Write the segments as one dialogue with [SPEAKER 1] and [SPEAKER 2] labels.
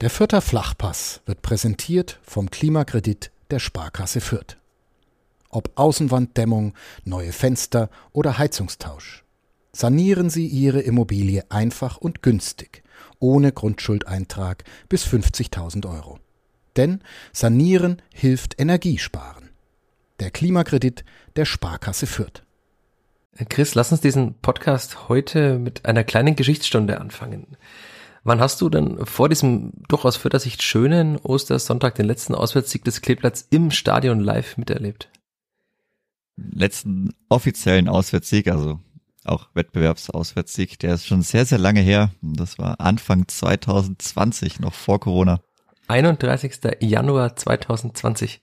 [SPEAKER 1] Der Fürther Flachpass wird präsentiert vom Klimakredit der Sparkasse Fürth. Ob Außenwanddämmung, neue Fenster oder Heizungstausch. Sanieren Sie Ihre Immobilie einfach und günstig, ohne Grundschuldeintrag bis 50.000 Euro. Denn Sanieren hilft Energiesparen. Der Klimakredit der Sparkasse Fürth.
[SPEAKER 2] Chris, lass uns diesen Podcast heute mit einer kleinen Geschichtsstunde anfangen. Wann hast du denn vor diesem durchaus Sicht schönen Ostersonntag den letzten Auswärtssieg des Kleeblatts im Stadion live miterlebt?
[SPEAKER 3] Letzten offiziellen Auswärtssieg, also auch Wettbewerbsauswärtssieg, der ist schon sehr, sehr lange her. Das war Anfang 2020, noch vor Corona.
[SPEAKER 2] 31. Januar 2020.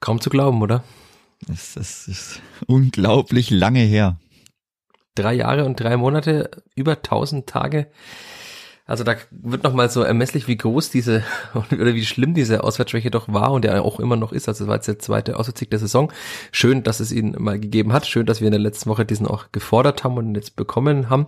[SPEAKER 2] Kaum zu glauben, oder?
[SPEAKER 3] Das ist unglaublich lange her.
[SPEAKER 2] Drei Jahre und drei Monate, über 1000 Tage also da wird nochmal so ermesslich, wie groß diese oder wie schlimm diese Auswärtsschwäche doch war und ja auch immer noch ist. Also es war jetzt der zweite Auswärtssieg der Saison. Schön, dass es ihn mal gegeben hat. Schön, dass wir in der letzten Woche diesen auch gefordert haben und jetzt bekommen haben.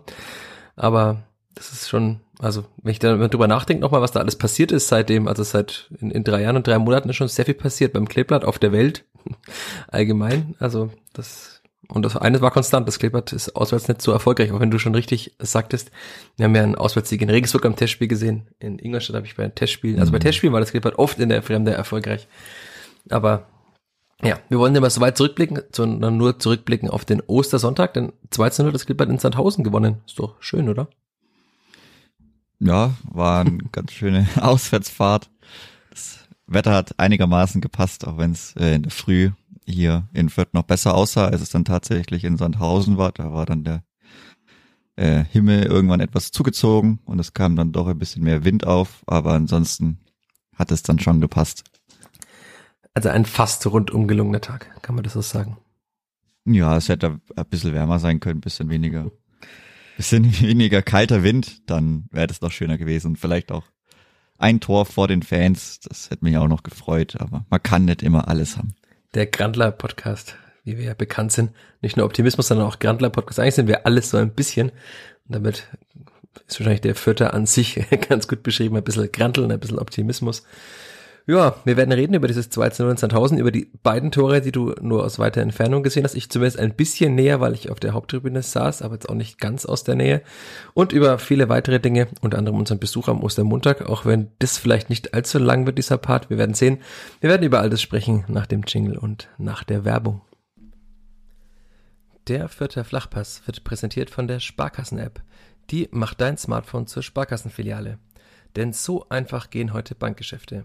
[SPEAKER 2] Aber das ist schon, also wenn ich da drüber nachdenke nochmal, was da alles passiert ist seitdem, also seit in, in drei Jahren und drei Monaten ist schon sehr viel passiert beim Kleeblatt auf der Welt allgemein. Also das und das eine war konstant, das Kleeblatt ist auswärts nicht so erfolgreich, auch wenn du schon richtig sagtest, wir haben ja einen Auswärtssieg in Regensburg am Testspiel gesehen, in Ingolstadt habe ich bei Testspielen, also bei mhm. Testspielen war das Kleeblatt oft in der Fremde erfolgreich. Aber ja, wir wollen nicht mehr so weit zurückblicken, sondern nur zurückblicken auf den Ostersonntag, denn 2 0 das Kleeblatt in Sandhausen gewonnen. Ist doch schön, oder?
[SPEAKER 3] Ja, war eine ganz schöne Auswärtsfahrt. Das Wetter hat einigermaßen gepasst, auch wenn es äh, in der Früh hier in Fürth noch besser aussah, als es dann tatsächlich in Sandhausen war. Da war dann der äh, Himmel irgendwann etwas zugezogen und es kam dann doch ein bisschen mehr Wind auf, aber ansonsten hat es dann schon gepasst.
[SPEAKER 2] Also ein fast rundum gelungener Tag, kann man das so sagen?
[SPEAKER 3] Ja, es hätte ein bisschen wärmer sein können, ein bisschen weniger, bisschen weniger kalter Wind, dann wäre das noch schöner gewesen und vielleicht auch ein Tor vor den Fans, das hätte mich auch noch gefreut, aber man kann nicht immer alles haben
[SPEAKER 2] der Grandler Podcast, wie wir ja bekannt sind. Nicht nur Optimismus, sondern auch Grandler Podcast. Eigentlich sind wir alles so ein bisschen. Und damit ist wahrscheinlich der Vierte an sich ganz gut beschrieben. Ein bisschen Granteln, ein bisschen Optimismus. Ja, wir werden reden über dieses 2 0 in Sandhausen, über die beiden Tore, die du nur aus weiter Entfernung gesehen hast. Ich zumindest ein bisschen näher, weil ich auf der Haupttribüne saß, aber jetzt auch nicht ganz aus der Nähe. Und über viele weitere Dinge, unter anderem unseren Besuch am Ostermontag, auch wenn das vielleicht nicht allzu lang wird, dieser Part. Wir werden sehen. Wir werden über all das sprechen nach dem Jingle und nach der Werbung. Der vierte Flachpass wird präsentiert von der Sparkassen-App. Die macht dein Smartphone zur Sparkassenfiliale. Denn so einfach gehen heute Bankgeschäfte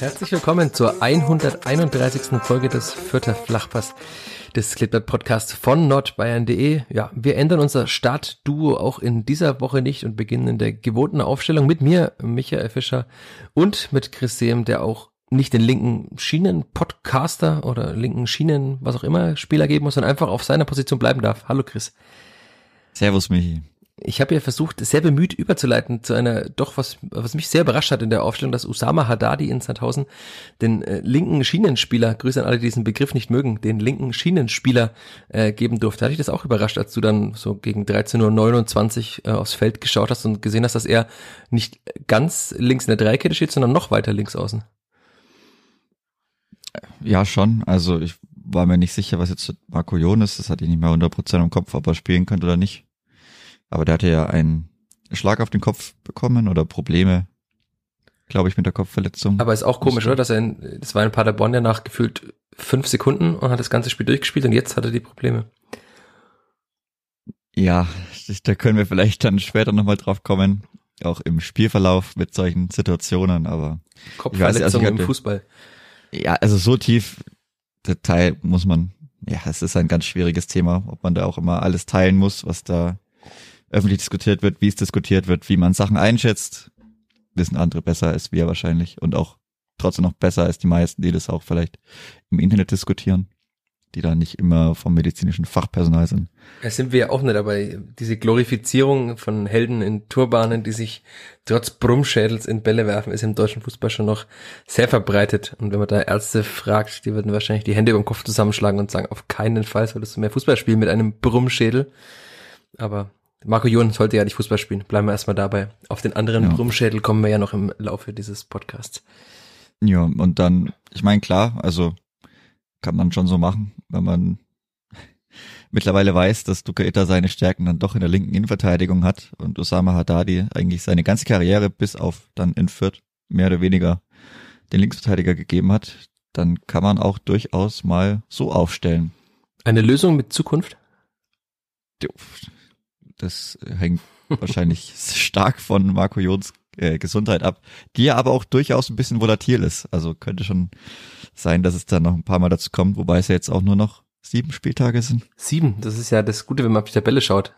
[SPEAKER 2] Herzlich willkommen zur 131. Folge des Vierter Flachpass des Kleeblatt Podcasts von nordbayern.de. Ja, wir ändern unser Startduo auch in dieser Woche nicht und beginnen in der gewohnten Aufstellung mit mir, Michael Fischer, und mit Chris Sehm, der auch nicht den linken Schienen-Podcaster oder linken Schienen, was auch immer, Spieler geben muss, sondern einfach auf seiner Position bleiben darf. Hallo Chris.
[SPEAKER 3] Servus Michi
[SPEAKER 2] ich habe ja versucht, sehr bemüht überzuleiten zu einer, doch was, was mich sehr überrascht hat in der Aufstellung, dass Usama Haddadi in Sandhausen den äh, linken Schienenspieler, Grüße an alle, die diesen Begriff nicht mögen, den linken Schienenspieler äh, geben durfte. Hatte ich das auch überrascht, als du dann so gegen 13.29 Uhr äh, aufs Feld geschaut hast und gesehen hast, dass er nicht ganz links in der Dreikette steht, sondern noch weiter links außen.
[SPEAKER 3] Ja, schon. Also ich war mir nicht sicher, was jetzt Marco Jon ist. Das hatte ich nicht mehr 100% im Kopf, ob er spielen könnte oder nicht. Aber der hatte ja einen Schlag auf den Kopf bekommen oder Probleme, glaube ich, mit der Kopfverletzung.
[SPEAKER 2] Aber ist auch komisch, oder? Dass er, in, das war in Paderborn ja nach gefühlt fünf Sekunden und hat das ganze Spiel durchgespielt und jetzt hat er die Probleme.
[SPEAKER 3] Ja, da können wir vielleicht dann später nochmal drauf kommen, auch im Spielverlauf mit solchen Situationen, aber
[SPEAKER 2] Kopfverletzung weiß, also im Fußball.
[SPEAKER 3] Ja, also so tief Detail muss man, ja, es ist ein ganz schwieriges Thema, ob man da auch immer alles teilen muss, was da öffentlich diskutiert wird, wie es diskutiert wird, wie man Sachen einschätzt, wissen andere besser als wir wahrscheinlich und auch trotzdem noch besser als die meisten, die das auch vielleicht im Internet diskutieren, die da nicht immer vom medizinischen Fachpersonal sind.
[SPEAKER 2] Da sind wir ja auch nicht dabei. Diese Glorifizierung von Helden in Turbanen, die sich trotz Brummschädels in Bälle werfen, ist im deutschen Fußball schon noch sehr verbreitet. Und wenn man da Ärzte fragt, die würden wahrscheinlich die Hände über den Kopf zusammenschlagen und sagen, auf keinen Fall solltest du mehr Fußball spielen mit einem Brummschädel. Aber Marco Jon sollte ja nicht Fußball spielen. Bleiben wir erstmal dabei. Auf den anderen ja. Brummschädel kommen wir ja noch im Laufe dieses Podcasts.
[SPEAKER 3] Ja, und dann, ich meine, klar, also kann man schon so machen, wenn man mittlerweile weiß, dass Duka Ita seine Stärken dann doch in der linken Innenverteidigung hat und Osama Haddadi eigentlich seine ganze Karriere bis auf dann in Fürth mehr oder weniger den Linksverteidiger gegeben hat, dann kann man auch durchaus mal so aufstellen.
[SPEAKER 2] Eine Lösung mit Zukunft?
[SPEAKER 3] Das hängt wahrscheinlich stark von Marco Jons äh, Gesundheit ab, die ja aber auch durchaus ein bisschen volatil ist. Also könnte schon sein, dass es dann noch ein paar Mal dazu kommt, wobei es ja jetzt auch nur noch sieben Spieltage sind.
[SPEAKER 2] Sieben, das ist ja das Gute, wenn man auf die Tabelle schaut.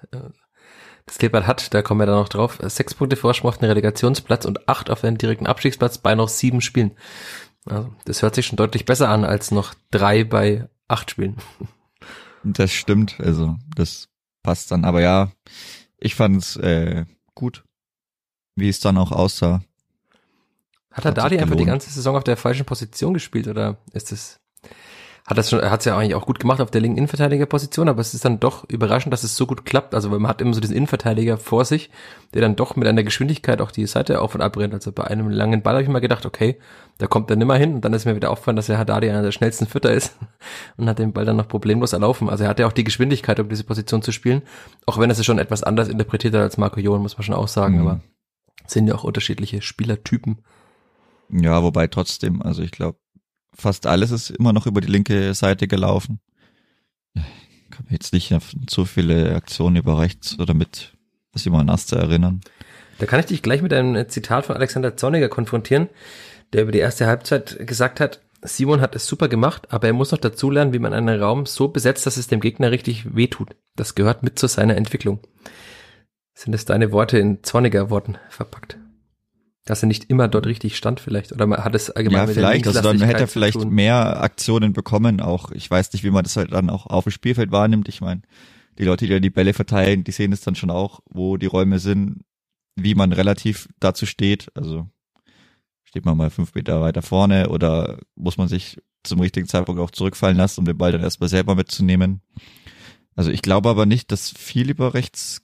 [SPEAKER 2] Das Kleeblatt hat, da kommen wir dann noch drauf, sechs Punkte Vorsprung auf den Relegationsplatz und acht auf den direkten Abstiegsplatz bei noch sieben Spielen. Also das hört sich schon deutlich besser an als noch drei bei acht Spielen.
[SPEAKER 3] Das stimmt, also das passt dann. Aber ja, ich fand es äh, gut, wie es dann auch aussah.
[SPEAKER 2] Hat er Dali einfach die ganze Saison auf der falschen Position gespielt oder ist es hat das schon, er hat es ja eigentlich auch gut gemacht auf der linken Innenverteidigerposition, aber es ist dann doch überraschend, dass es so gut klappt. Also man hat immer so diesen Innenverteidiger vor sich, der dann doch mit einer Geschwindigkeit auch die Seite auf und ab rennt. Also bei einem langen Ball habe ich mal gedacht, okay, da kommt er nimmer hin und dann ist mir wieder aufgefallen, dass der Haddadi einer der schnellsten Fütter ist und hat den Ball dann noch problemlos erlaufen. Also er hatte auch die Geschwindigkeit, um diese Position zu spielen, auch wenn er es schon etwas anders interpretiert hat als Marco Johan, muss man schon auch sagen, mhm. aber sind ja auch unterschiedliche Spielertypen.
[SPEAKER 3] Ja, wobei trotzdem, also ich glaube, fast alles ist immer noch über die linke Seite gelaufen. Ich kann mich jetzt nicht auf so viele Aktionen über rechts oder mit Simon Aster erinnern.
[SPEAKER 2] Da kann ich dich gleich mit einem Zitat von Alexander Zorniger konfrontieren, der über die erste Halbzeit gesagt hat, Simon hat es super gemacht, aber er muss noch dazulernen, wie man einen Raum so besetzt, dass es dem Gegner richtig wehtut. Das gehört mit zu seiner Entwicklung. Sind es deine Worte in Zorniger Worten verpackt? Dass er nicht immer dort richtig stand vielleicht? Oder hat es allgemein
[SPEAKER 3] ja, mit vielleicht. Also dann hätte er vielleicht mehr Aktionen bekommen auch. Ich weiß nicht wie man das halt dann auch auf dem Spielfeld wahrnimmt. Ich meine die Leute die die Bälle verteilen die sehen es dann schon auch wo die Räume sind wie man relativ dazu steht. Also steht man mal fünf Meter weiter vorne oder muss man sich zum richtigen Zeitpunkt auch zurückfallen lassen um den Ball dann erstmal selber mitzunehmen? Also ich glaube aber nicht dass viel über rechts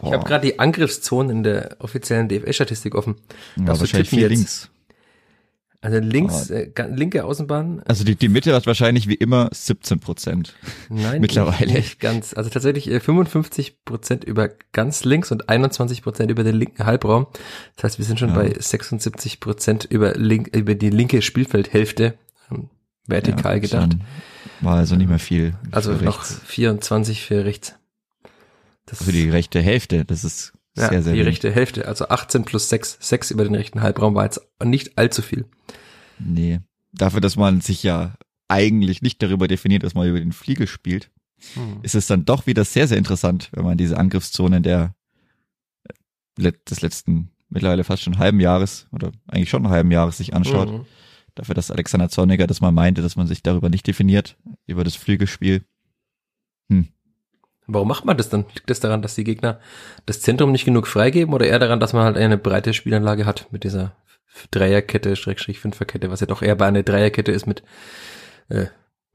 [SPEAKER 2] Boah. Ich habe gerade die Angriffszonen in der offiziellen DFL-Statistik offen.
[SPEAKER 3] Ja, wahrscheinlich viel links.
[SPEAKER 2] Also links, äh, linke Außenbahn.
[SPEAKER 3] Also die, die Mitte hat wahrscheinlich wie immer 17 Prozent.
[SPEAKER 2] Nein, mittlerweile. Nicht ganz. Also tatsächlich äh, 55 Prozent über ganz links und 21 Prozent über den linken Halbraum. Das heißt, wir sind schon ja. bei 76 Prozent über, link, über die linke Spielfeldhälfte ähm, vertikal ja, gedacht.
[SPEAKER 3] War also nicht mehr viel.
[SPEAKER 2] Also noch 24 für rechts.
[SPEAKER 3] Das also die rechte Hälfte, das ist ja, sehr, sehr
[SPEAKER 2] Die wenig. rechte Hälfte, also 18 plus 6, 6 über den rechten Halbraum war jetzt nicht allzu viel.
[SPEAKER 3] Nee, dafür, dass man sich ja eigentlich nicht darüber definiert, dass man über den Flügel spielt, hm. ist es dann doch wieder sehr, sehr interessant, wenn man diese Angriffszone der äh, des letzten mittlerweile fast schon halben Jahres oder eigentlich schon halben Jahres sich anschaut. Mhm. Dafür, dass Alexander Zorniger das mal meinte, dass man sich darüber nicht definiert, über das Flügelspiel. Hm.
[SPEAKER 2] Warum macht man das dann? Liegt das daran, dass die Gegner das Zentrum nicht genug freigeben oder eher daran, dass man halt eine breite Spielanlage hat mit dieser Dreierkette, Schrägstrich Fünferkette, was ja doch eher bei einer Dreierkette ist mit äh,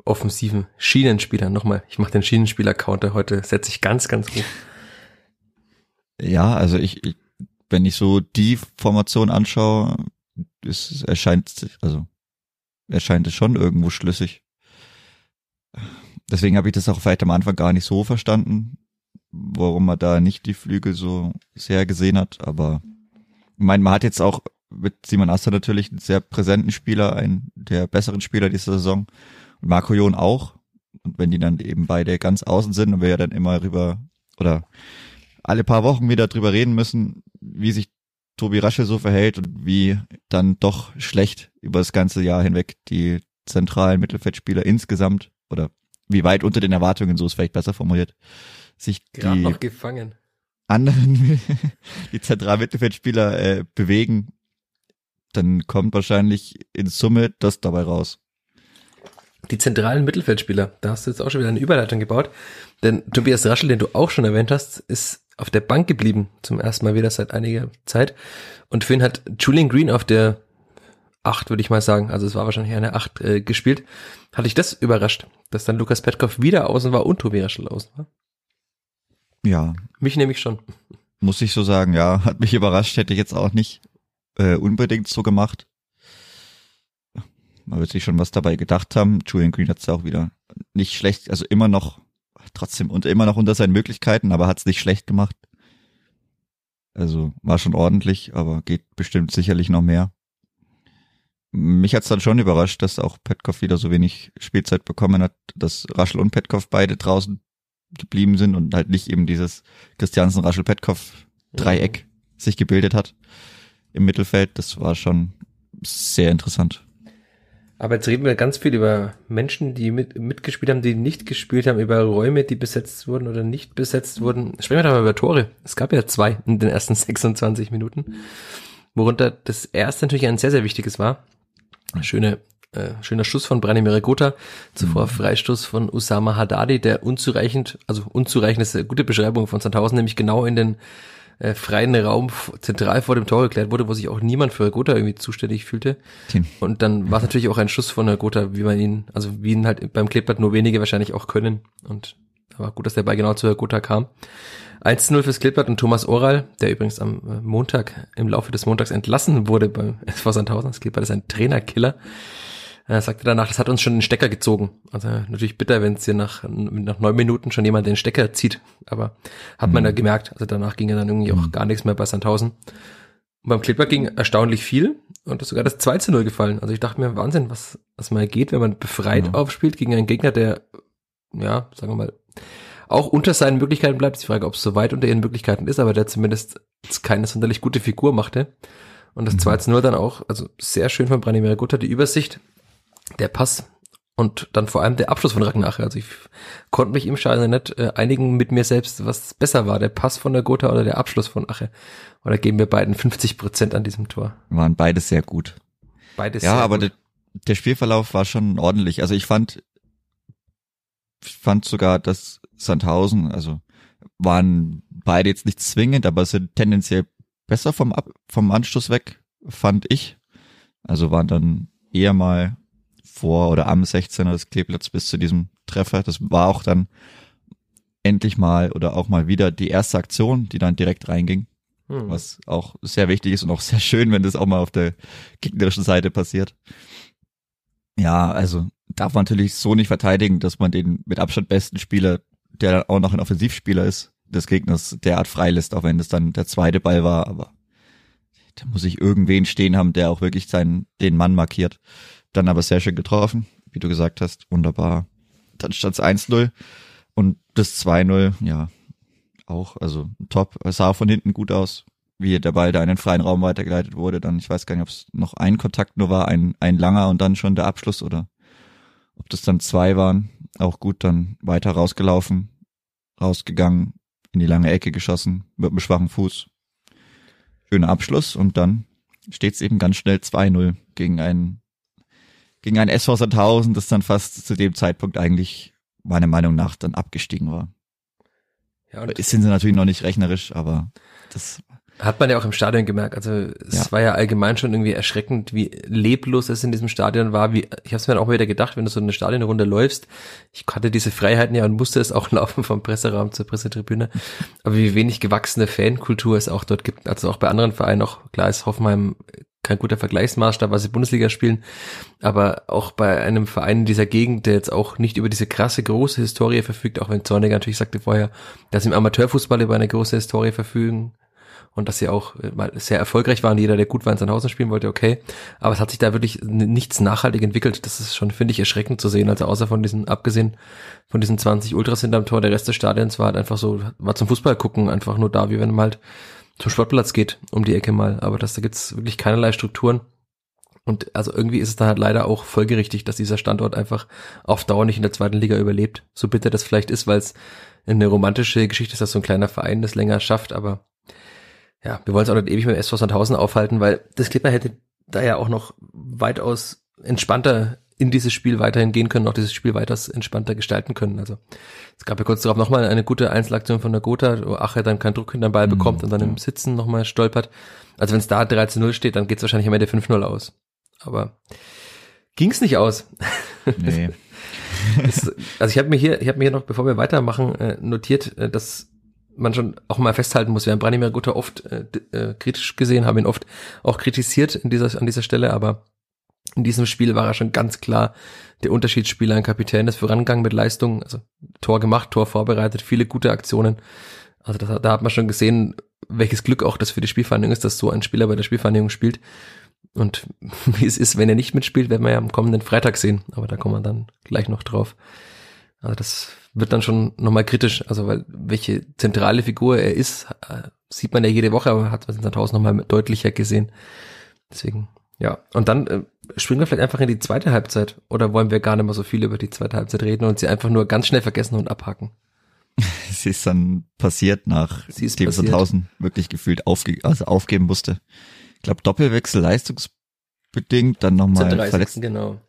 [SPEAKER 2] offensiven Schienenspielern. Nochmal, ich mache den Schienenspieler-Counter heute, setze ich ganz, ganz hoch.
[SPEAKER 3] Ja, also ich, ich wenn ich so die Formation anschaue, es erscheint, also erscheint es schon irgendwo schlüssig deswegen habe ich das auch vielleicht am Anfang gar nicht so verstanden, warum man da nicht die Flügel so sehr gesehen hat. Aber ich meine, man hat jetzt auch mit Simon Aster natürlich einen sehr präsenten Spieler, einen der besseren Spieler dieser Saison. Und Marco Jon auch. Und wenn die dann eben beide ganz außen sind und wir ja dann immer rüber oder alle paar Wochen wieder drüber reden müssen, wie sich Tobi Rasche so verhält und wie dann doch schlecht über das ganze Jahr hinweg die zentralen Mittelfeldspieler insgesamt oder wie weit unter den Erwartungen, so ist vielleicht besser formuliert, sich
[SPEAKER 2] Gerade die noch gefangen.
[SPEAKER 3] anderen, die Zentralmittelfeldspieler äh, bewegen, dann kommt wahrscheinlich in Summe das dabei raus.
[SPEAKER 2] Die zentralen Mittelfeldspieler, da hast du jetzt auch schon wieder eine Überleitung gebaut. Denn Tobias Raschel, den du auch schon erwähnt hast, ist auf der Bank geblieben, zum ersten Mal wieder seit einiger Zeit. Und für ihn hat Julian Green auf der acht, würde ich mal sagen, also es war wahrscheinlich eine acht äh, gespielt. Hatte ich das überrascht, dass dann Lukas Petkov wieder außen war und Tobi Raschel außen war?
[SPEAKER 3] Ja.
[SPEAKER 2] Mich nämlich schon.
[SPEAKER 3] Muss ich so sagen, ja. Hat mich überrascht, hätte ich jetzt auch nicht äh, unbedingt so gemacht. Man wird sich schon was dabei gedacht haben. Julian Green hat es auch wieder nicht schlecht, also immer noch, trotzdem und immer noch unter seinen Möglichkeiten, aber hat es nicht schlecht gemacht. Also war schon ordentlich, aber geht bestimmt sicherlich noch mehr. Mich hat's dann schon überrascht, dass auch Petkov wieder so wenig Spielzeit bekommen hat, dass Raschel und Petkov beide draußen geblieben sind und halt nicht eben dieses Christiansen Raschel Petkov Dreieck mhm. sich gebildet hat im Mittelfeld. Das war schon sehr interessant.
[SPEAKER 2] Aber jetzt reden wir ganz viel über Menschen, die mit, mitgespielt haben, die nicht gespielt haben, über Räume, die besetzt wurden oder nicht besetzt wurden. Sprechen wir doch mal über Tore. Es gab ja zwei in den ersten 26 Minuten, worunter das erste natürlich ein sehr, sehr wichtiges war. Schöne, äh, schöner Schuss von Branimir Gotha, zuvor mhm. Freistoß von Usama Haddadi, der unzureichend, also unzureichend ist eine gute Beschreibung von Sandhausen, nämlich genau in den äh, freien Raum zentral vor dem Tor geklärt wurde, wo sich auch niemand für Gotha irgendwie zuständig fühlte. Team. Und dann war es natürlich auch ein Schuss von Gotha, wie man ihn, also wie ihn halt beim Kleeblatt nur wenige wahrscheinlich auch können. Und da war gut, dass der Ball genau zu Gotha kam. 1-0 fürs Kleeblatt und Thomas Oral, der übrigens am äh, Montag, im Laufe des Montags entlassen wurde beim SV Sandhausen. Das Kleeblatt ist ein Trainerkiller. Er sagte danach, das hat uns schon den Stecker gezogen. Also natürlich bitter, wenn es hier nach, nach neun Minuten schon jemand den Stecker zieht. Aber hat mhm. man ja gemerkt. Also danach ging ja dann irgendwie auch mhm. gar nichts mehr bei Sandhausen. Und beim Clipper ging erstaunlich viel und ist sogar das 2 zu 0 gefallen. Also ich dachte mir, Wahnsinn, was, was mal geht, wenn man befreit mhm. aufspielt gegen einen Gegner, der, ja, sagen wir mal, auch unter seinen Möglichkeiten bleibt. Die Frage, ob es so weit unter ihren Möglichkeiten ist, aber der zumindest keine sonderlich gute Figur machte. Und das mhm. 2 zu 0 dann auch, also sehr schön von Branimir Gutta, die Übersicht der Pass und dann vor allem der Abschluss von Ragnache. Also ich konnte mich im Stadion nicht äh, einigen mit mir selbst, was besser war, der Pass von der Gotha oder der Abschluss von Ache. Oder geben wir beiden 50 Prozent an diesem Tor?
[SPEAKER 3] Waren beides sehr gut.
[SPEAKER 2] Beides
[SPEAKER 3] ja, aber gut. Der, der Spielverlauf war schon ordentlich. Also ich fand, ich fand sogar, dass Sandhausen, also waren beide jetzt nicht zwingend, aber sind tendenziell besser vom, Ab vom Anstoß weg, fand ich. Also waren dann eher mal vor oder am 16er des Kleeblatts bis zu diesem Treffer. Das war auch dann endlich mal oder auch mal wieder die erste Aktion, die dann direkt reinging. Hm. Was auch sehr wichtig ist und auch sehr schön, wenn das auch mal auf der gegnerischen Seite passiert. Ja, also darf man natürlich so nicht verteidigen, dass man den mit Abstand besten Spieler, der dann auch noch ein Offensivspieler ist, des Gegners derart freilässt, auch wenn das dann der zweite Ball war, aber da muss ich irgendwen stehen haben, der auch wirklich seinen, den Mann markiert. Dann aber sehr schön getroffen, wie du gesagt hast. Wunderbar. Dann stand es 1-0 und das 2-0, ja, auch, also top. Es sah von hinten gut aus, wie der Ball da in den freien Raum weitergeleitet wurde. Dann, ich weiß gar nicht, ob es noch ein Kontakt nur war, ein, ein langer und dann schon der Abschluss oder ob das dann zwei waren. Auch gut, dann weiter rausgelaufen, rausgegangen, in die lange Ecke geschossen, mit einem schwachen Fuß. Schöner Abschluss und dann steht es eben ganz schnell 2-0 gegen einen gegen ein SV Sandhausen, das dann fast zu dem Zeitpunkt eigentlich meiner Meinung nach dann abgestiegen war. Ja, und sind sie natürlich noch nicht rechnerisch, aber das
[SPEAKER 2] hat man ja auch im Stadion gemerkt. Also es ja. war ja allgemein schon irgendwie erschreckend, wie leblos es in diesem Stadion war. Wie ich habe es mir dann auch wieder gedacht, wenn du so eine Stadionrunde läufst. Ich hatte diese Freiheiten ja und musste es auch laufen vom Presseraum zur Pressetribüne. Aber wie wenig gewachsene Fankultur es auch dort gibt. Also auch bei anderen Vereinen auch klar ist Hoffenheim kein guter Vergleichsmaßstab, was sie Bundesliga spielen, aber auch bei einem Verein in dieser Gegend, der jetzt auch nicht über diese krasse große Historie verfügt, auch wenn Zorniger natürlich sagte vorher, dass im Amateurfußball über eine große Historie verfügen und dass sie auch äh, sehr erfolgreich waren, jeder, der gut war in Sandhausen spielen wollte, okay, aber es hat sich da wirklich nichts nachhaltig entwickelt, das ist schon, finde ich, erschreckend zu sehen, also außer von diesen, abgesehen von diesen 20 Ultras hinterm Tor, der Rest des Stadions war halt einfach so, war zum Fußball gucken, einfach nur da, wie wenn man halt zum Sportplatz geht, um die Ecke mal. Aber das, da gibt's wirklich keinerlei Strukturen. Und also irgendwie ist es dann halt leider auch folgerichtig, dass dieser Standort einfach auf Dauer nicht in der zweiten Liga überlebt. So bitter das vielleicht ist, weil es eine romantische Geschichte ist, dass so ein kleiner Verein das länger schafft, aber ja, wir wollen es auch nicht ewig mit SV Sandhausen aufhalten, weil das Clipper hätte da ja auch noch weitaus entspannter in dieses Spiel weiterhin gehen können, auch dieses Spiel weitaus entspannter gestalten können. Also es gab ja kurz darauf nochmal eine gute Einzelaktion von der Gotha, wo Ache dann keinen Druck hinter den Ball mhm, bekommt und dann ja. im Sitzen nochmal stolpert. Also wenn es da 13-0 steht, dann geht es wahrscheinlich am Ende 5-0 aus. Aber ging es nicht aus. Nee. es, also ich habe mir hier, ich habe mir hier noch, bevor wir weitermachen, äh, notiert, äh, dass man schon auch mal festhalten muss. Wir haben Branimir Guter oft äh, äh, kritisch gesehen, haben ihn oft auch kritisiert in dieser, an dieser Stelle, aber in diesem Spiel war er schon ganz klar der Unterschiedsspieler, ein Kapitän, das vorangegangen mit Leistung, also Tor gemacht, Tor vorbereitet, viele gute Aktionen. Also das, da hat man schon gesehen, welches Glück auch das für die Spielvereinigung ist, dass so ein Spieler bei der Spielvereinigung spielt. Und wie es ist, wenn er nicht mitspielt, werden wir ja am kommenden Freitag sehen. Aber da kommen wir dann gleich noch drauf. Also das wird dann schon nochmal kritisch. Also weil welche zentrale Figur er ist, äh, sieht man ja jede Woche, aber hat man in Sandhausen nochmal deutlicher gesehen. Deswegen ja, und dann äh, springen wir vielleicht einfach in die zweite Halbzeit oder wollen wir gar nicht mehr so viel über die zweite Halbzeit reden und sie einfach nur ganz schnell vergessen und abhaken?
[SPEAKER 3] sie ist dann passiert, nach Steven Sandhausen wirklich gefühlt aufge also aufgeben musste. Ich glaube Doppelwechsel leistungsbedingt, dann nochmal Verletz genau.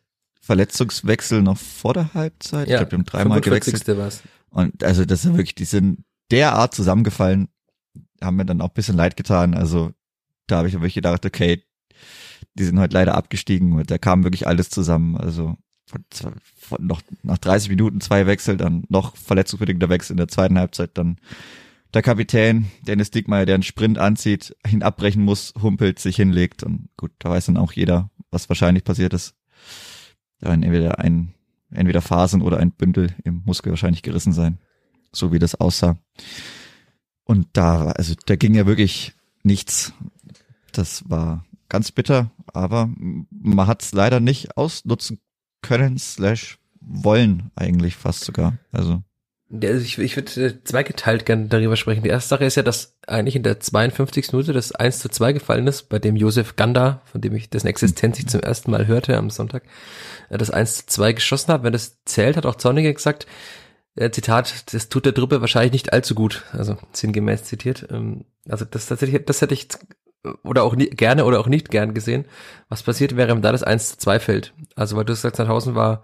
[SPEAKER 3] Verletzungswechsel noch vor der Halbzeit. Ja, ich glaube, die haben dreimal gewechselt. War's. Und also das ist wirklich, die sind derart zusammengefallen, haben mir dann auch ein bisschen leid getan. Also da habe ich wirklich gedacht, okay, die sind heute leider abgestiegen und da kam wirklich alles zusammen. Also von, von noch nach 30 Minuten zwei Wechsel, dann noch verletzungsbedingter Wechsel in der zweiten Halbzeit, dann der Kapitän Dennis Dickmeyer, der einen Sprint anzieht, ihn abbrechen muss, humpelt, sich hinlegt und gut, da weiß dann auch jeder, was wahrscheinlich passiert ist. Da entweder ein entweder Phasen oder ein Bündel im Muskel wahrscheinlich gerissen sein, so wie das aussah. Und da, also da ging ja wirklich nichts. Das war ganz bitter, aber man hat es leider nicht ausnutzen können, slash wollen eigentlich fast sogar. Also.
[SPEAKER 2] Ja, also ich, ich würde äh, zweigeteilt gerne darüber sprechen. Die erste Sache ist ja, dass eigentlich in der 52. Minute das 1 zu 2 gefallen ist, bei dem Josef Ganda, von dem ich dessen Existenz ich zum ersten Mal hörte am Sonntag, äh, das 1 zu 2 geschossen hat. Wenn das zählt, hat auch Zorniger gesagt, äh, Zitat, das tut der Truppe wahrscheinlich nicht allzu gut, also sinngemäß zitiert. Ähm, also das tatsächlich, das hätte ich oder auch nie, gerne oder auch nicht gern gesehen. Was passiert wäre, wenn da das 1 zu 2 fällt? Also, weil du sagst, 2000 war,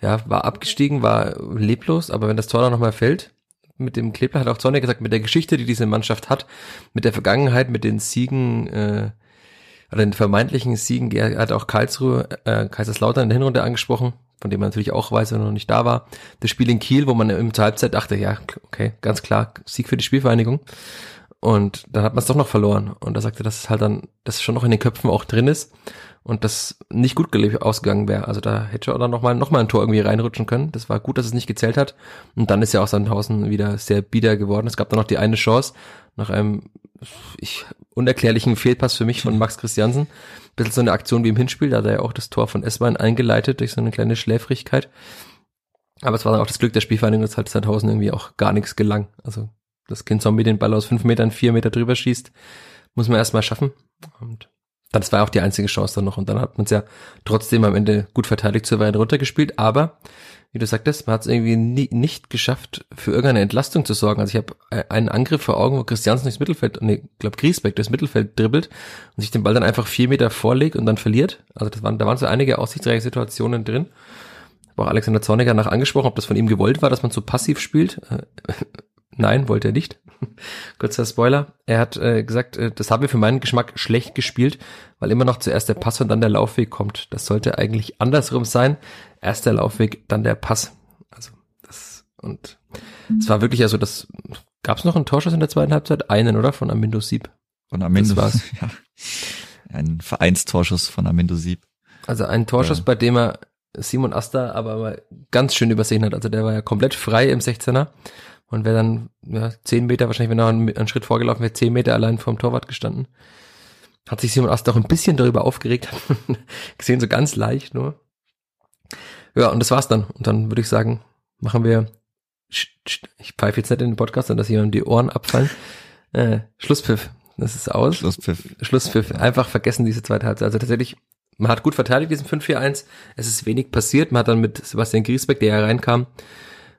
[SPEAKER 2] ja, war abgestiegen, war leblos, aber wenn das Tor dann nochmal fällt, mit dem Kleber hat auch Zornig gesagt, mit der Geschichte, die diese Mannschaft hat, mit der Vergangenheit, mit den Siegen, äh, oder den vermeintlichen Siegen, er hat auch Karlsruhe, äh, Kaiserslautern in der Hinrunde angesprochen, von dem man natürlich auch weiß, wenn er noch nicht da war. Das Spiel in Kiel, wo man im zur Halbzeit dachte, ja, okay, ganz klar, Sieg für die Spielvereinigung. Und dann hat man es doch noch verloren. Und da sagte, dass es halt dann, dass es schon noch in den Köpfen auch drin ist und das nicht gut ausgegangen wäre. Also da hätte er dann nochmal noch mal ein Tor irgendwie reinrutschen können. Das war gut, dass es nicht gezählt hat. Und dann ist ja auch Sandhausen wieder sehr bieder geworden. Es gab dann noch die eine Chance nach einem ich, unerklärlichen Fehlpass für mich von Max Christiansen. bisschen so eine Aktion wie im Hinspiel, da hat er ja auch das Tor von S-Bahn eingeleitet durch so eine kleine Schläfrigkeit. Aber es war dann auch das Glück der Spielvereinigung, dass halt Sandhausen irgendwie auch gar nichts gelang. Also das Kind Zombie den Ball aus fünf Metern, vier Meter drüber schießt, muss man erstmal schaffen. Und das war auch die einzige Chance dann noch. Und dann hat man es ja trotzdem am Ende gut verteidigt zu weit runtergespielt. Aber, wie du sagtest, man hat es irgendwie nie, nicht geschafft, für irgendeine Entlastung zu sorgen. Also ich habe einen Angriff vor Augen, wo Christiansen durchs Mittelfeld, nee, ich glaube Griesbeck durchs Mittelfeld dribbelt und sich den Ball dann einfach vier Meter vorlegt und dann verliert. Also das waren, da waren so einige aussichtsreiche Situationen drin. War auch Alexander Zorniger nach angesprochen, ob das von ihm gewollt war, dass man so passiv spielt. Nein, wollte er nicht. Kurzer Spoiler. Er hat äh, gesagt, äh, das haben wir für meinen Geschmack schlecht gespielt, weil immer noch zuerst der Pass und dann der Laufweg kommt. Das sollte eigentlich andersrum sein. Erst der Laufweg, dann der Pass. Also das und es war wirklich also das. Gab es noch einen Torschuss in der zweiten Halbzeit? Einen, oder? Von Amindo Sieb.
[SPEAKER 3] Von Amindo. Das war's. Ja. Ein Vereinstorschuss von Amindo Sieb.
[SPEAKER 2] Also ein Torschuss, ja. bei dem er Simon Asta aber mal ganz schön übersehen hat. Also der war ja komplett frei im 16er und wäre dann ja, zehn Meter, wahrscheinlich wenn er einen, einen Schritt vorgelaufen wäre, zehn Meter allein vom Torwart gestanden. Hat sich Simon Ast auch ein bisschen darüber aufgeregt, gesehen, so ganz leicht nur. Ja, und das war's dann. Und dann würde ich sagen, machen wir, ich pfeife jetzt nicht in den Podcast, sondern dass jemand die Ohren abfallen. Äh, Schlusspfiff. Das ist aus.
[SPEAKER 3] Schlusspfiff.
[SPEAKER 2] Schlusspfiff. Einfach vergessen diese zweite Halbzeit. Also tatsächlich, man hat gut verteidigt diesen 5-4-1. Es ist wenig passiert. Man hat dann mit Sebastian Griesbeck, der hereinkam,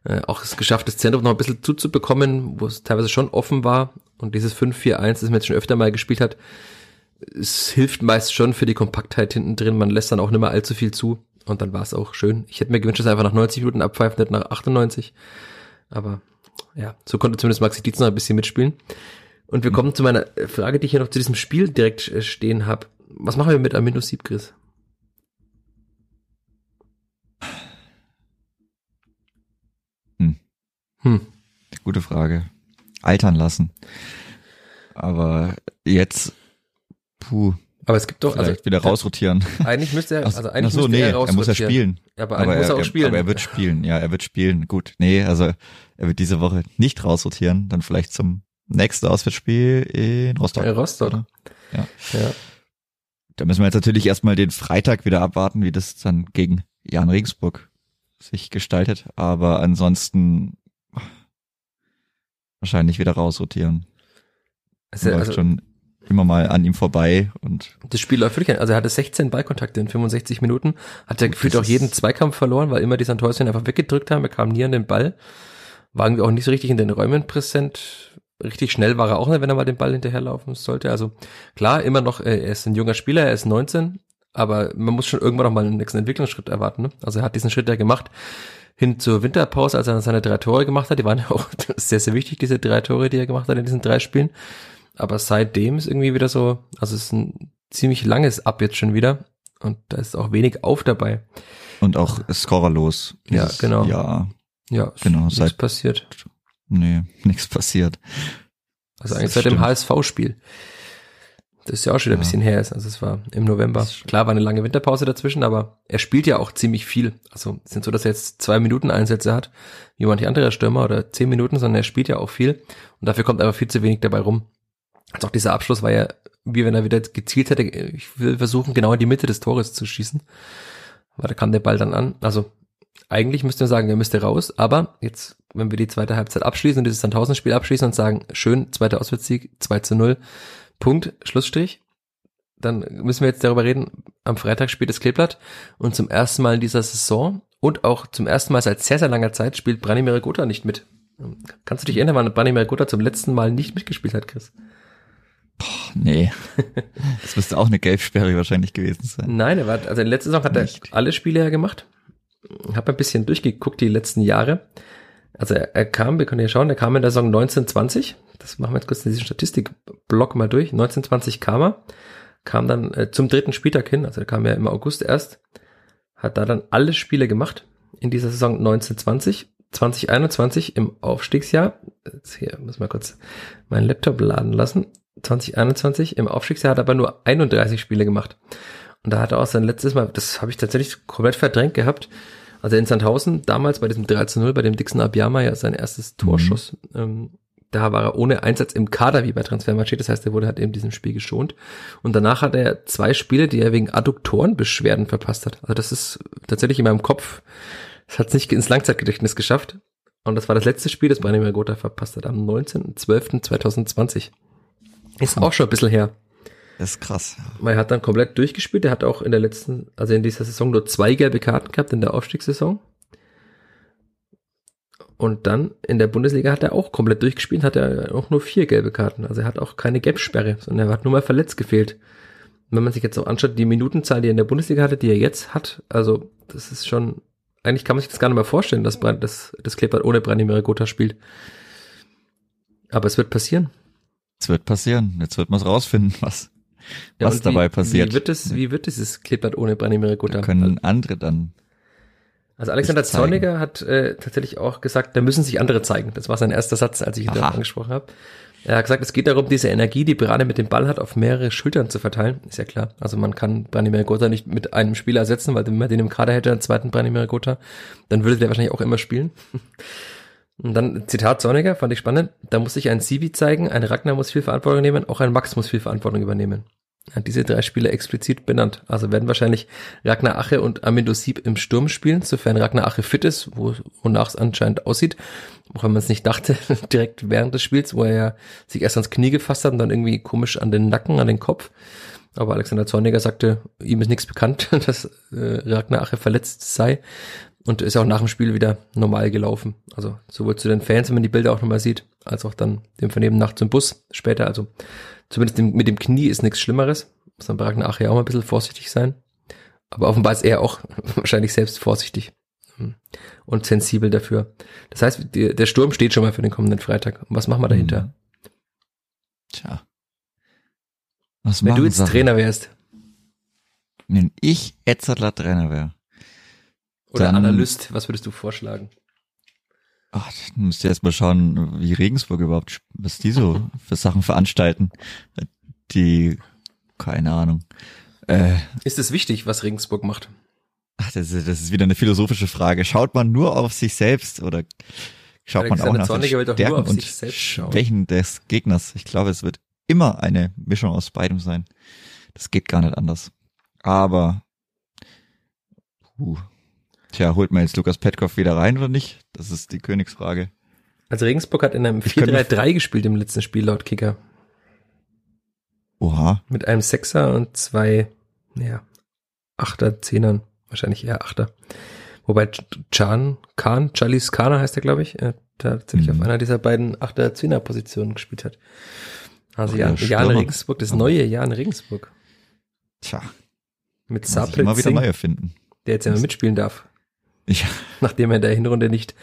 [SPEAKER 2] äh, auch es geschafft, das Zentrum noch ein bisschen zuzubekommen, wo es teilweise schon offen war. Und dieses 5-4-1, das man jetzt schon öfter mal gespielt hat, es hilft meist schon für die Kompaktheit hinten drin. Man lässt dann auch nicht mehr allzu viel zu. Und dann war es auch schön. Ich hätte mir gewünscht, dass er einfach nach 90 Minuten abpfeift, nicht nach 98. Aber ja, so konnte zumindest Maxi Dietz noch ein bisschen mitspielen. Und wir kommen zu meiner Frage, die ich hier noch zu diesem Spiel direkt äh, stehen habe. Was machen wir mit Amino Sieb, Chris?
[SPEAKER 3] Hm.
[SPEAKER 2] Hm.
[SPEAKER 3] Gute Frage. Altern lassen. Aber jetzt, puh,
[SPEAKER 2] Aber es gibt doch, also
[SPEAKER 3] vielleicht wieder rausrotieren.
[SPEAKER 2] eigentlich müsste er,
[SPEAKER 3] Ach,
[SPEAKER 2] also eigentlich
[SPEAKER 3] so,
[SPEAKER 2] müsste
[SPEAKER 3] nee,
[SPEAKER 2] er
[SPEAKER 3] er muss ja
[SPEAKER 2] rausrotieren.
[SPEAKER 3] spielen.
[SPEAKER 2] Ja, aber,
[SPEAKER 3] aber
[SPEAKER 2] eigentlich muss er auch
[SPEAKER 3] er,
[SPEAKER 2] spielen.
[SPEAKER 3] aber er wird spielen, ja, er wird spielen. Gut, nee, also er wird diese Woche nicht rausrotieren, dann vielleicht zum nächsten Auswärtsspiel in Rostock.
[SPEAKER 2] In Rostock.
[SPEAKER 3] oder? Ja.
[SPEAKER 2] ja.
[SPEAKER 3] Da müssen wir jetzt natürlich erstmal den Freitag wieder abwarten, wie das dann gegen Jan Regensburg sich gestaltet. Aber ansonsten wahrscheinlich wieder rausrotieren.
[SPEAKER 2] Also,
[SPEAKER 3] Läuft
[SPEAKER 2] also
[SPEAKER 3] schon immer mal an ihm vorbei und
[SPEAKER 2] das Spiel läuft wirklich. Also er hatte 16 Ballkontakte in 65 Minuten, hat er gefühlt auch jeden Zweikampf verloren, weil immer die Santorsen einfach weggedrückt haben. Er kam nie an den Ball, war irgendwie auch nicht so richtig in den Räumen präsent. Richtig schnell war er auch nicht, wenn er mal den Ball hinterherlaufen sollte. Also klar, immer noch, äh, er ist ein junger Spieler, er ist 19, aber man muss schon irgendwann noch mal einen nächsten Entwicklungsschritt erwarten. Ne? Also er hat diesen Schritt ja gemacht hin zur Winterpause, als er seine drei Tore gemacht hat. Die waren ja auch sehr, sehr wichtig, diese drei Tore, die er gemacht hat in diesen drei Spielen. Aber seitdem ist irgendwie wieder so, also es ist ein ziemlich langes Ab jetzt schon wieder. Und da ist auch wenig auf dabei.
[SPEAKER 3] und auch scorerlos.
[SPEAKER 2] Ja, genau. Ja, ist
[SPEAKER 3] Genau,
[SPEAKER 2] nichts
[SPEAKER 3] seit-
[SPEAKER 2] passiert.
[SPEAKER 3] Nee, nichts passiert.
[SPEAKER 2] Also
[SPEAKER 3] Das
[SPEAKER 2] eigentlich seit dem
[SPEAKER 3] stimmt.
[SPEAKER 2] HSV-Spiel. Das ist ja auch schon wieder ein
[SPEAKER 3] Ja.
[SPEAKER 2] bisschen her ist. Also es war im November.
[SPEAKER 3] Ist-
[SPEAKER 2] Klar war eine lange Winterpause dazwischen, aber er spielt ja auch ziemlich viel. Also es sind so, dass er jetzt zwei Minuten Einsätze hat, wie manche andere Stürmer oder zehn Minuten, sondern er spielt ja auch viel. Und dafür kommt einfach viel zu wenig dabei rum. Also auch dieser Abschluss war ja, wie wenn er wieder gezielt hätte, ich will versuchen, genau in die Mitte des Tores zu schießen. Weil da kam der Ball dann an. Also eigentlich müsste man sagen, er müsste raus, aber jetzt, wenn wir die zweite Halbzeit abschließen und dieses Sandhausen-Spiel abschließen und sagen, schön, zweiter Auswärtssieg, 2 zu 0, Punkt, Schlussstrich, dann müssen wir jetzt darüber reden, am Freitag spielt das Kleeblatt und zum ersten Mal in dieser Saison und auch zum ersten Mal seit sehr, sehr langer Zeit spielt Branimir Gotha nicht mit. Kannst du dich erinnern, wann Branimir Gotha zum letzten Mal nicht mitgespielt hat, Chris?
[SPEAKER 3] Nee. Das müsste auch eine Gelbsperre wahrscheinlich gewesen sein.
[SPEAKER 2] Nein, er war, also in der letzten Saison hat er
[SPEAKER 3] Nicht.
[SPEAKER 2] alle Spiele ja gemacht. Hab ein bisschen durchgeguckt die letzten Jahre. Also er, er kam, wir können ja schauen, er kam in der Saison 1920. Das machen wir jetzt kurz in diesen Statistikblock mal durch. 1920 kam er, kam dann äh, zum dritten Spieltag hin, also er kam ja im August erst, hat da dann alle Spiele gemacht in dieser Saison 1920. 2021 im Aufstiegsjahr, jetzt hier muss mal kurz meinen Laptop laden lassen. 2021 im Aufstiegsjahr hat er aber nur 31 Spiele gemacht. Und da hat er auch sein letztes Mal, das habe ich tatsächlich komplett verdrängt gehabt, also in Sandhausen, damals bei diesem 3 zu 0, bei dem Dixon Abiyama ja sein erstes Torschuss, ähm, da war er ohne Einsatz im Kader wie bei Transfermarché, das heißt, er wurde halt eben diesem Spiel geschont. Und danach hat er zwei Spiele, die er wegen Adduktorenbeschwerden verpasst hat. Also das ist tatsächlich in meinem Kopf, das hat es nicht ins Langzeitgedächtnis geschafft. Und das war das letzte Spiel, das Branimir Gotha verpasst hat, am 19.12.2020. Ist auch schon ein bisschen her.
[SPEAKER 3] Das ist krass.
[SPEAKER 2] Weil er hat dann komplett durchgespielt. Er hat auch in der letzten, also in dieser Saison nur zwei gelbe Karten gehabt in der Aufstiegssaison. Und dann in der Bundesliga hat er auch komplett durchgespielt, hat er auch nur vier gelbe Karten. Also er hat auch keine Gelbsperre, sondern er hat nur mal verletzt gefehlt. Und wenn man sich jetzt auch anschaut, die Minutenzahl, die er in der Bundesliga hatte, die er jetzt hat, also das ist schon, eigentlich kann man sich das gar nicht mehr vorstellen, dass Brand, das, das Kleeblatt ohne Branimir Gotha spielt. Aber es wird passieren.
[SPEAKER 3] Es wird passieren. Jetzt wird man es rausfinden, was, was dabei
[SPEAKER 2] wie,
[SPEAKER 3] passiert.
[SPEAKER 2] Wie wird es, wie wird dieses Kleeblatt ohne Branimir Gotha?
[SPEAKER 3] Da können andere dann.
[SPEAKER 2] Also Alexander. Zorniger hat äh, tatsächlich auch gesagt, da müssen sich andere zeigen. Das war sein erster Satz, als ich ihn darauf angesprochen habe. Er hat gesagt, es geht darum, diese Energie, die Brane mit dem Ball hat, auf mehrere Schultern zu verteilen. Ist ja klar. Also man kann Branimir Gotha nicht mit einem Spieler ersetzen, weil wenn man den im Kader hätte, einen zweiten Branimir Gotha, dann würde der wahrscheinlich auch immer spielen. Und dann Zitat Zorniger, fand ich spannend. Da muss sich ein Sibi zeigen, ein Ragnar muss viel Verantwortung nehmen, auch ein Max muss viel Verantwortung übernehmen. Er hat diese drei Spiele explizit benannt. Also werden wahrscheinlich Ragnar Ache und Amindo Sieb im Sturm spielen, sofern Ragnar Ache fit ist, wo, wonach es anscheinend aussieht. Auch wenn man es nicht dachte, direkt während des Spiels, wo er ja sich erst ans Knie gefasst hat und dann irgendwie komisch an den Nacken, an den Kopf. Aber Alexander Zorniger sagte, ihm ist nichts bekannt, dass äh, Ragnar Ache verletzt sei. Und ist auch nach dem Spiel wieder normal gelaufen. Also sowohl zu den Fans, wenn man die Bilder auch nochmal sieht, als auch dann dem Vernehmen nach zum Bus später. Also zumindest mit dem Knie ist nichts Schlimmeres. Muss dann Barak nachher auch mal ein bisschen vorsichtig sein. Aber offenbar ist er auch wahrscheinlich selbst vorsichtig hm, und sensibel dafür. Das heißt, der Sturm steht schon mal für den kommenden Freitag. Und was machen wir dahinter? Mhm.
[SPEAKER 3] Tja.
[SPEAKER 2] Was Wenn du jetzt Sachen? Trainer wärst.
[SPEAKER 3] Wenn ich Etzertler Trainer wäre.
[SPEAKER 2] Oder dann, Analyst, was würdest du vorschlagen?
[SPEAKER 3] Ach, dann müsst ihr erst mal schauen, wie Regensburg überhaupt, was die so für Sachen veranstalten. Die, keine Ahnung.
[SPEAKER 2] Äh, ist es wichtig, was Regensburg macht?
[SPEAKER 3] Ach, das ist, das ist wieder eine philosophische Frage. Schaut man nur auf sich selbst oder schaut Alexander man auch nach den Stärken und Schwächen des Gegners? Ich glaube, es wird immer eine Mischung aus beidem sein. Das geht gar nicht anders. Aber, puh, tja, holt man jetzt Lukas Petkov wieder rein oder nicht? Das ist die Königsfrage.
[SPEAKER 2] Also Regensburg hat in einem 4-3-3 gespielt im letzten Spiel laut Kicker.
[SPEAKER 3] Oha.
[SPEAKER 2] Mit einem Sechser und zwei, ja, Achter, Zehnern. Wahrscheinlich eher Achter. Wobei Chan, Khan, Charlies Kana heißt er, glaube ich, äh, tatsächlich mhm. auf einer dieser beiden Achter-Zehner-Positionen gespielt hat. Also Jan, Jan Regensburg, das neue Jan Regensburg.
[SPEAKER 3] Tja.
[SPEAKER 2] Mit Saprit
[SPEAKER 3] Mal wieder neu erfinden.
[SPEAKER 2] Der jetzt ja mal mitspielen darf.
[SPEAKER 3] Ja.
[SPEAKER 2] Nachdem er in der Hinrunde nicht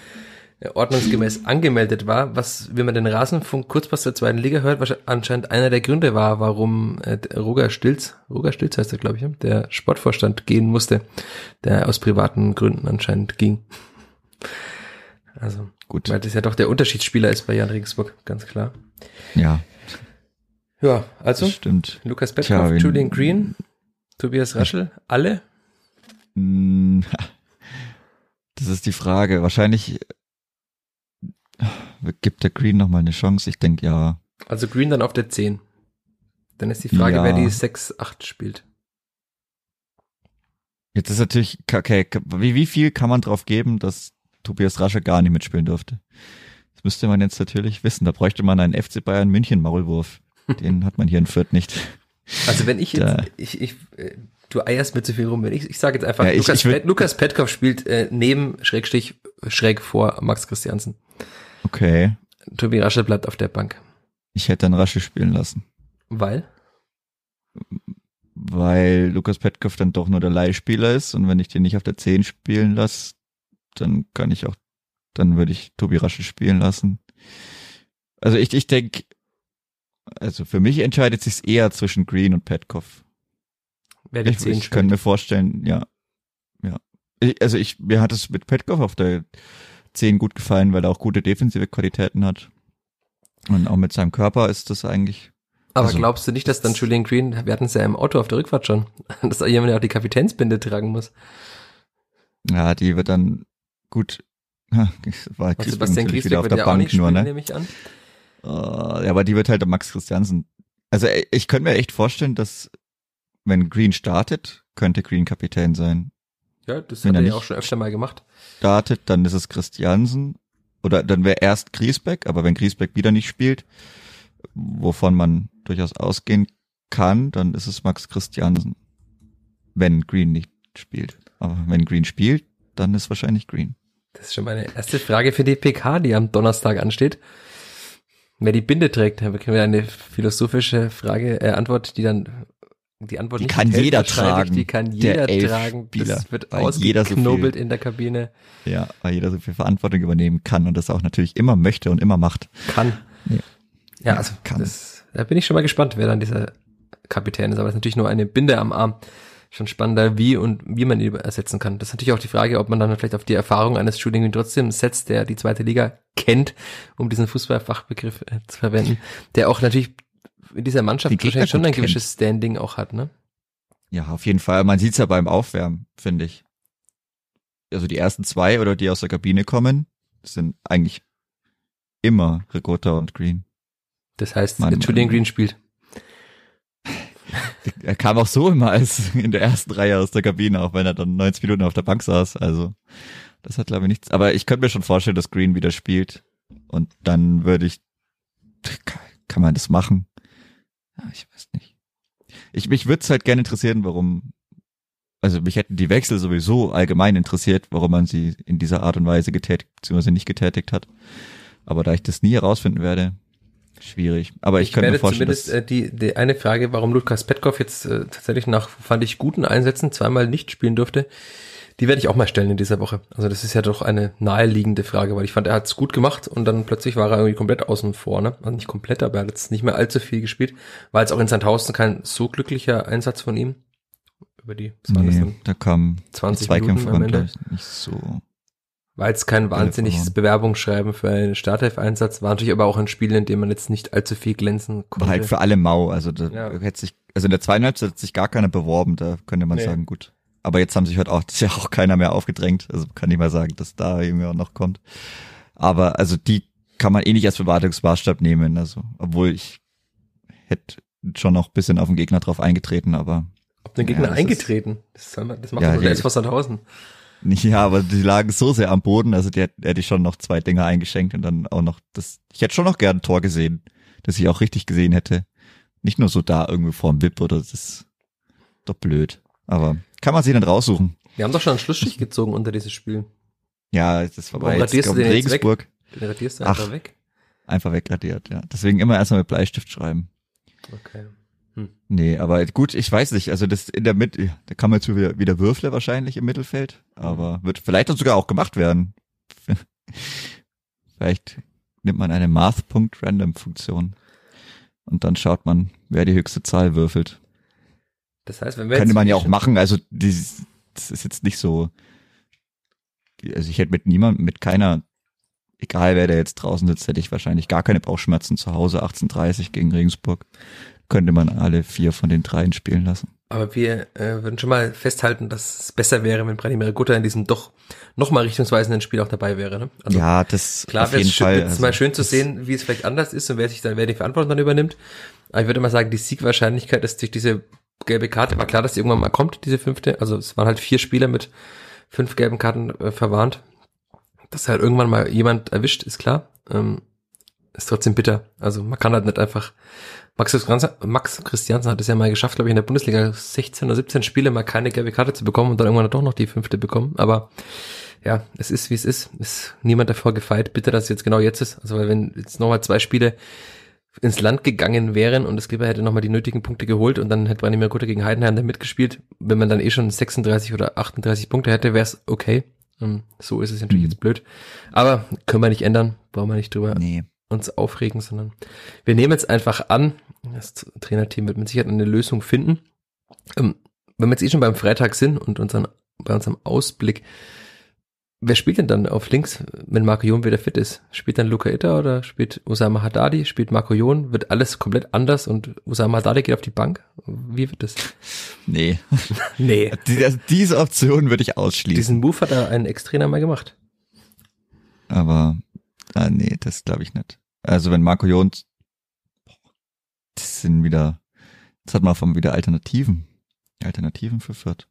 [SPEAKER 2] äh, ordnungsgemäß angemeldet war, was, wenn man den Rasenfunk Kurzpass der zweiten Liga hört, anscheinend einer der Gründe war, warum äh, Roger Stilz, Roger Stilz heißt er, glaube ich, der Sportvorstand gehen musste, der aus privaten Gründen anscheinend ging. Also, gut. Weil das ja doch der Unterschiedsspieler ist bei Jan Regensburg, ganz klar.
[SPEAKER 3] Ja.
[SPEAKER 2] Ja, also.
[SPEAKER 3] Das stimmt.
[SPEAKER 2] Lukas Petkov, Julian Green, Tobias Raschel, alle?
[SPEAKER 3] Das ist die Frage. Wahrscheinlich gibt der Green nochmal eine Chance? Ich denke ja.
[SPEAKER 2] Also Green dann auf der 10. Dann ist die Frage, ja. wer die 6, 8 spielt.
[SPEAKER 3] Jetzt ist natürlich, okay, wie, wie viel kann man drauf geben, dass Tobias Rasche gar nicht mitspielen durfte? Das müsste man jetzt natürlich wissen. Da bräuchte man einen FC Bayern München Maulwurf. Den hat man hier in Fürth nicht.
[SPEAKER 2] Also wenn ich jetzt, ich, ich, äh, du eierst mir zu viel rum. Wenn ich, ich sage jetzt einfach, ja, ich, Lukas, ich Pet, Lukas Petkov spielt äh, neben Schrägstich schräg vor Max Christiansen.
[SPEAKER 3] Okay.
[SPEAKER 2] Tobi Rasche bleibt auf der Bank.
[SPEAKER 3] Ich hätte dann Rasche spielen lassen.
[SPEAKER 2] Weil?
[SPEAKER 3] Weil Lukas Petkov dann doch nur der Leihspieler ist und wenn ich den nicht auf der 10 spielen lasse, dann kann ich auch, dann würde ich Tobi Rasche spielen lassen. Also ich, ich denke, also für mich entscheidet sich eher zwischen Green und Petkov.
[SPEAKER 2] Wer die
[SPEAKER 3] ich,
[SPEAKER 2] 10
[SPEAKER 3] ich könnte mir vorstellen, ja, ja. Ich, also ich, mir hat es mit Petkov auf der 10 gut gefallen, weil er auch gute defensive Qualitäten hat. Und auch mit seinem Körper ist das eigentlich.
[SPEAKER 2] Aber also, glaubst du nicht, dass dann Julian Green, wir hatten es ja im Auto auf der Rückfahrt schon, dass da jemand auch die Kapitänsbinde tragen muss?
[SPEAKER 3] Ja, die wird dann gut.
[SPEAKER 2] War also Sebastian Griesbeck wieder auf der Bank spielen, nur, ne? nehme ich an.
[SPEAKER 3] Uh, ja, aber die wird halt der Max Christiansen. Also ich könnte mir echt vorstellen, dass wenn Green startet, könnte Green Kapitän sein.
[SPEAKER 2] Ja, das wenn hat er ja auch schon öfter mal gemacht.
[SPEAKER 3] Startet, dann ist es Christiansen. Oder dann wäre erst Griesbeck, aber wenn Griesbeck wieder nicht spielt, wovon man durchaus ausgehen kann, dann ist es Max Christiansen. Wenn Green nicht spielt. Aber wenn Green spielt, dann ist wahrscheinlich Green.
[SPEAKER 2] Das ist schon meine erste Frage für die PK, die am Donnerstag ansteht. Wer die Binde trägt, haben wir eine philosophische Frage, äh, Antwort, die dann die Antwort
[SPEAKER 3] die nicht kann jeder tragen.
[SPEAKER 2] Die kann jeder tragen. Das wird ausgeknobelt so in der Kabine.
[SPEAKER 3] Ja, weil jeder so viel Verantwortung übernehmen kann und das auch natürlich immer möchte und immer macht.
[SPEAKER 2] Kann. Ja, ja also kann. Das, da bin ich schon mal gespannt, wer dann dieser Kapitän ist. Aber es ist natürlich nur eine Binde am Arm. Schon spannender, wie und wie man ihn ersetzen kann. Das ist natürlich auch die Frage, ob man dann vielleicht auf die Erfahrung eines Shooting trotzdem setzt, der die zweite Liga kennt, um diesen Fußballfachbegriff äh, zu verwenden, der auch natürlich in dieser Mannschaft die wahrscheinlich schon ein kennt. gewisses Standing auch hat, ne?
[SPEAKER 3] Ja, auf jeden Fall. Man sieht's ja beim Aufwärmen, finde ich. Also die ersten zwei oder die aus der Kabine kommen, sind eigentlich immer Ricotta und Green.
[SPEAKER 2] Das heißt, Man, Julian Green spielt.
[SPEAKER 3] Er kam auch so immer als in der ersten Reihe aus der Kabine, auch wenn er dann 90 Minuten auf der Bank saß. Also das hat glaube ich nichts. Aber ich könnte mir schon vorstellen, dass Green wieder spielt. Und dann würde ich, kann man das machen? Ja, ich weiß nicht. Ich, mich würde es halt gerne interessieren, warum, also mich hätten die Wechsel sowieso allgemein interessiert, warum man sie in dieser Art und Weise getätigt bzw. nicht getätigt hat. Aber da ich das nie herausfinden werde, schwierig. Aber ich, ich könnte mir vorstellen,
[SPEAKER 2] zumindest äh, die, die eine Frage, warum Lukas Petkov jetzt äh, tatsächlich nach, fand ich, guten Einsätzen zweimal nicht spielen durfte, die werde ich auch mal stellen in dieser Woche. Also das ist ja doch eine naheliegende Frage, weil ich fand, er hat es gut gemacht und dann plötzlich war er irgendwie komplett außen vor. Ne? Also nicht komplett, aber er hat jetzt nicht mehr allzu viel gespielt. War jetzt auch in Sandhausen kein so glücklicher Einsatz von ihm. Über die,
[SPEAKER 3] was nee, da kam 20 Zweikämpfe am Ende. nicht so.
[SPEAKER 2] War jetzt kein wahnsinniges Bewerbungsschreiben für einen Startelf-Einsatz, war natürlich aber auch ein Spiel, in dem man jetzt nicht allzu viel glänzen konnte.
[SPEAKER 3] War halt für alle mau, also da ja. hätte sich, also in der zweiten Halbzeit hat sich gar keiner beworben, da könnte man nee. sagen, gut, aber jetzt haben sich heute auch, das ist ja auch keiner mehr aufgedrängt. Also kann ich mal sagen, dass da irgendwie auch noch kommt. Aber also die kann man eh nicht als Bewartungsmaßstab nehmen. Also, obwohl ich hätte schon noch bisschen auf den Gegner drauf eingetreten, aber.
[SPEAKER 2] Auf den Gegner ja, eingetreten? Das, das macht ja, doch der SV Sandhausen.
[SPEAKER 3] Ja, aber die lagen so sehr am Boden, also die hätte ich schon noch zwei Dinger eingeschenkt und dann auch noch das, ich hätte schon noch gern ein Tor gesehen, das ich auch richtig gesehen hätte. Nicht nur so da irgendwie vorm Wip oder das ist doch blöd. Aber kann man sich dann raussuchen.
[SPEAKER 2] Wir haben doch schon einen Schlussstrich gezogen unter dieses Spiel.
[SPEAKER 3] Ja, das ist vorbei.
[SPEAKER 2] Warum radierst jetzt, du den
[SPEAKER 3] Regensburg.
[SPEAKER 2] Weg? Den radierst du einfach Ach, weg?
[SPEAKER 3] Einfach wegradiert, ja. Deswegen immer erstmal mit Bleistift schreiben.
[SPEAKER 2] Okay. Hm.
[SPEAKER 3] Nee, aber gut, ich weiß nicht. Also das in der Mitte, da kann man jetzt wieder, wieder Würfle wahrscheinlich im Mittelfeld, aber wird vielleicht sogar auch gemacht werden. vielleicht nimmt man eine Math.random-Funktion und dann schaut man, wer die höchste Zahl würfelt.
[SPEAKER 2] Das heißt, wenn wir
[SPEAKER 3] Könnte man ja auch machen, also die, das ist jetzt nicht so, also ich hätte mit niemandem, mit keiner, egal wer da jetzt draußen sitzt, hätte ich wahrscheinlich gar keine Bauchschmerzen zu Hause, 1830 gegen Regensburg. Könnte man alle vier von den dreien spielen lassen.
[SPEAKER 2] Aber wir äh, würden schon mal festhalten, dass es besser wäre, wenn Branimir Gutta in diesem doch nochmal richtungsweisenden Spiel auch dabei wäre. Ne?
[SPEAKER 3] Also ja, das
[SPEAKER 2] klar wäre es schön, also, mal schön zu sehen, wie es vielleicht anders ist und wer sich dann, wer die Verantwortung dann übernimmt. Aber ich würde mal sagen, die Siegwahrscheinlichkeit ist durch diese gelbe Karte. War klar, dass die irgendwann mal kommt, diese fünfte. Also es waren halt vier Spieler mit fünf gelben Karten äh, verwarnt. Dass halt irgendwann mal jemand erwischt, ist klar. Ähm, ist trotzdem bitter. Also man kann halt nicht einfach. Max, Max Christiansen hat es ja mal geschafft, glaube ich, in der Bundesliga 16 oder 17 Spiele mal keine gelbe Karte zu bekommen und dann irgendwann doch noch die fünfte bekommen. Aber ja, es ist wie es ist. Ist niemand davor gefeit. Bitte, dass es jetzt genau jetzt ist. Also weil wenn jetzt nochmal zwei Spiele ins Land gegangen wären und das Skipper hätte nochmal die nötigen Punkte geholt und dann hätte Branimir Gutter gegen Heidenheim da mitgespielt. Wenn man dann eh schon 36 oder 38 Punkte hätte, wäre es okay. Und so ist es natürlich mhm. jetzt blöd. Aber können wir nicht ändern, brauchen wir nicht drüber nee. uns aufregen, sondern wir nehmen jetzt einfach an, das Trainerteam wird mit Sicherheit eine Lösung finden. Ähm, wenn wir jetzt eh schon beim Freitag sind und unseren, bei unserem Ausblick Wer spielt denn dann auf links, wenn Marco Jon wieder fit ist? Spielt dann Luca Itter oder spielt Usama Haddadi? Spielt Marco Jon? Wird alles komplett anders und Usama Haddadi geht auf die Bank? Wie wird das?
[SPEAKER 3] Nee.
[SPEAKER 2] nee.
[SPEAKER 3] Also diese Option würde ich ausschließen.
[SPEAKER 2] Diesen Move hat er einen Ex-Trainer mal gemacht.
[SPEAKER 3] Aber, ah, nee, das glaube ich nicht. Also wenn Marco Jon, das sind wieder, jetzt hat man von wieder Alternativen. Alternativen für Fürth.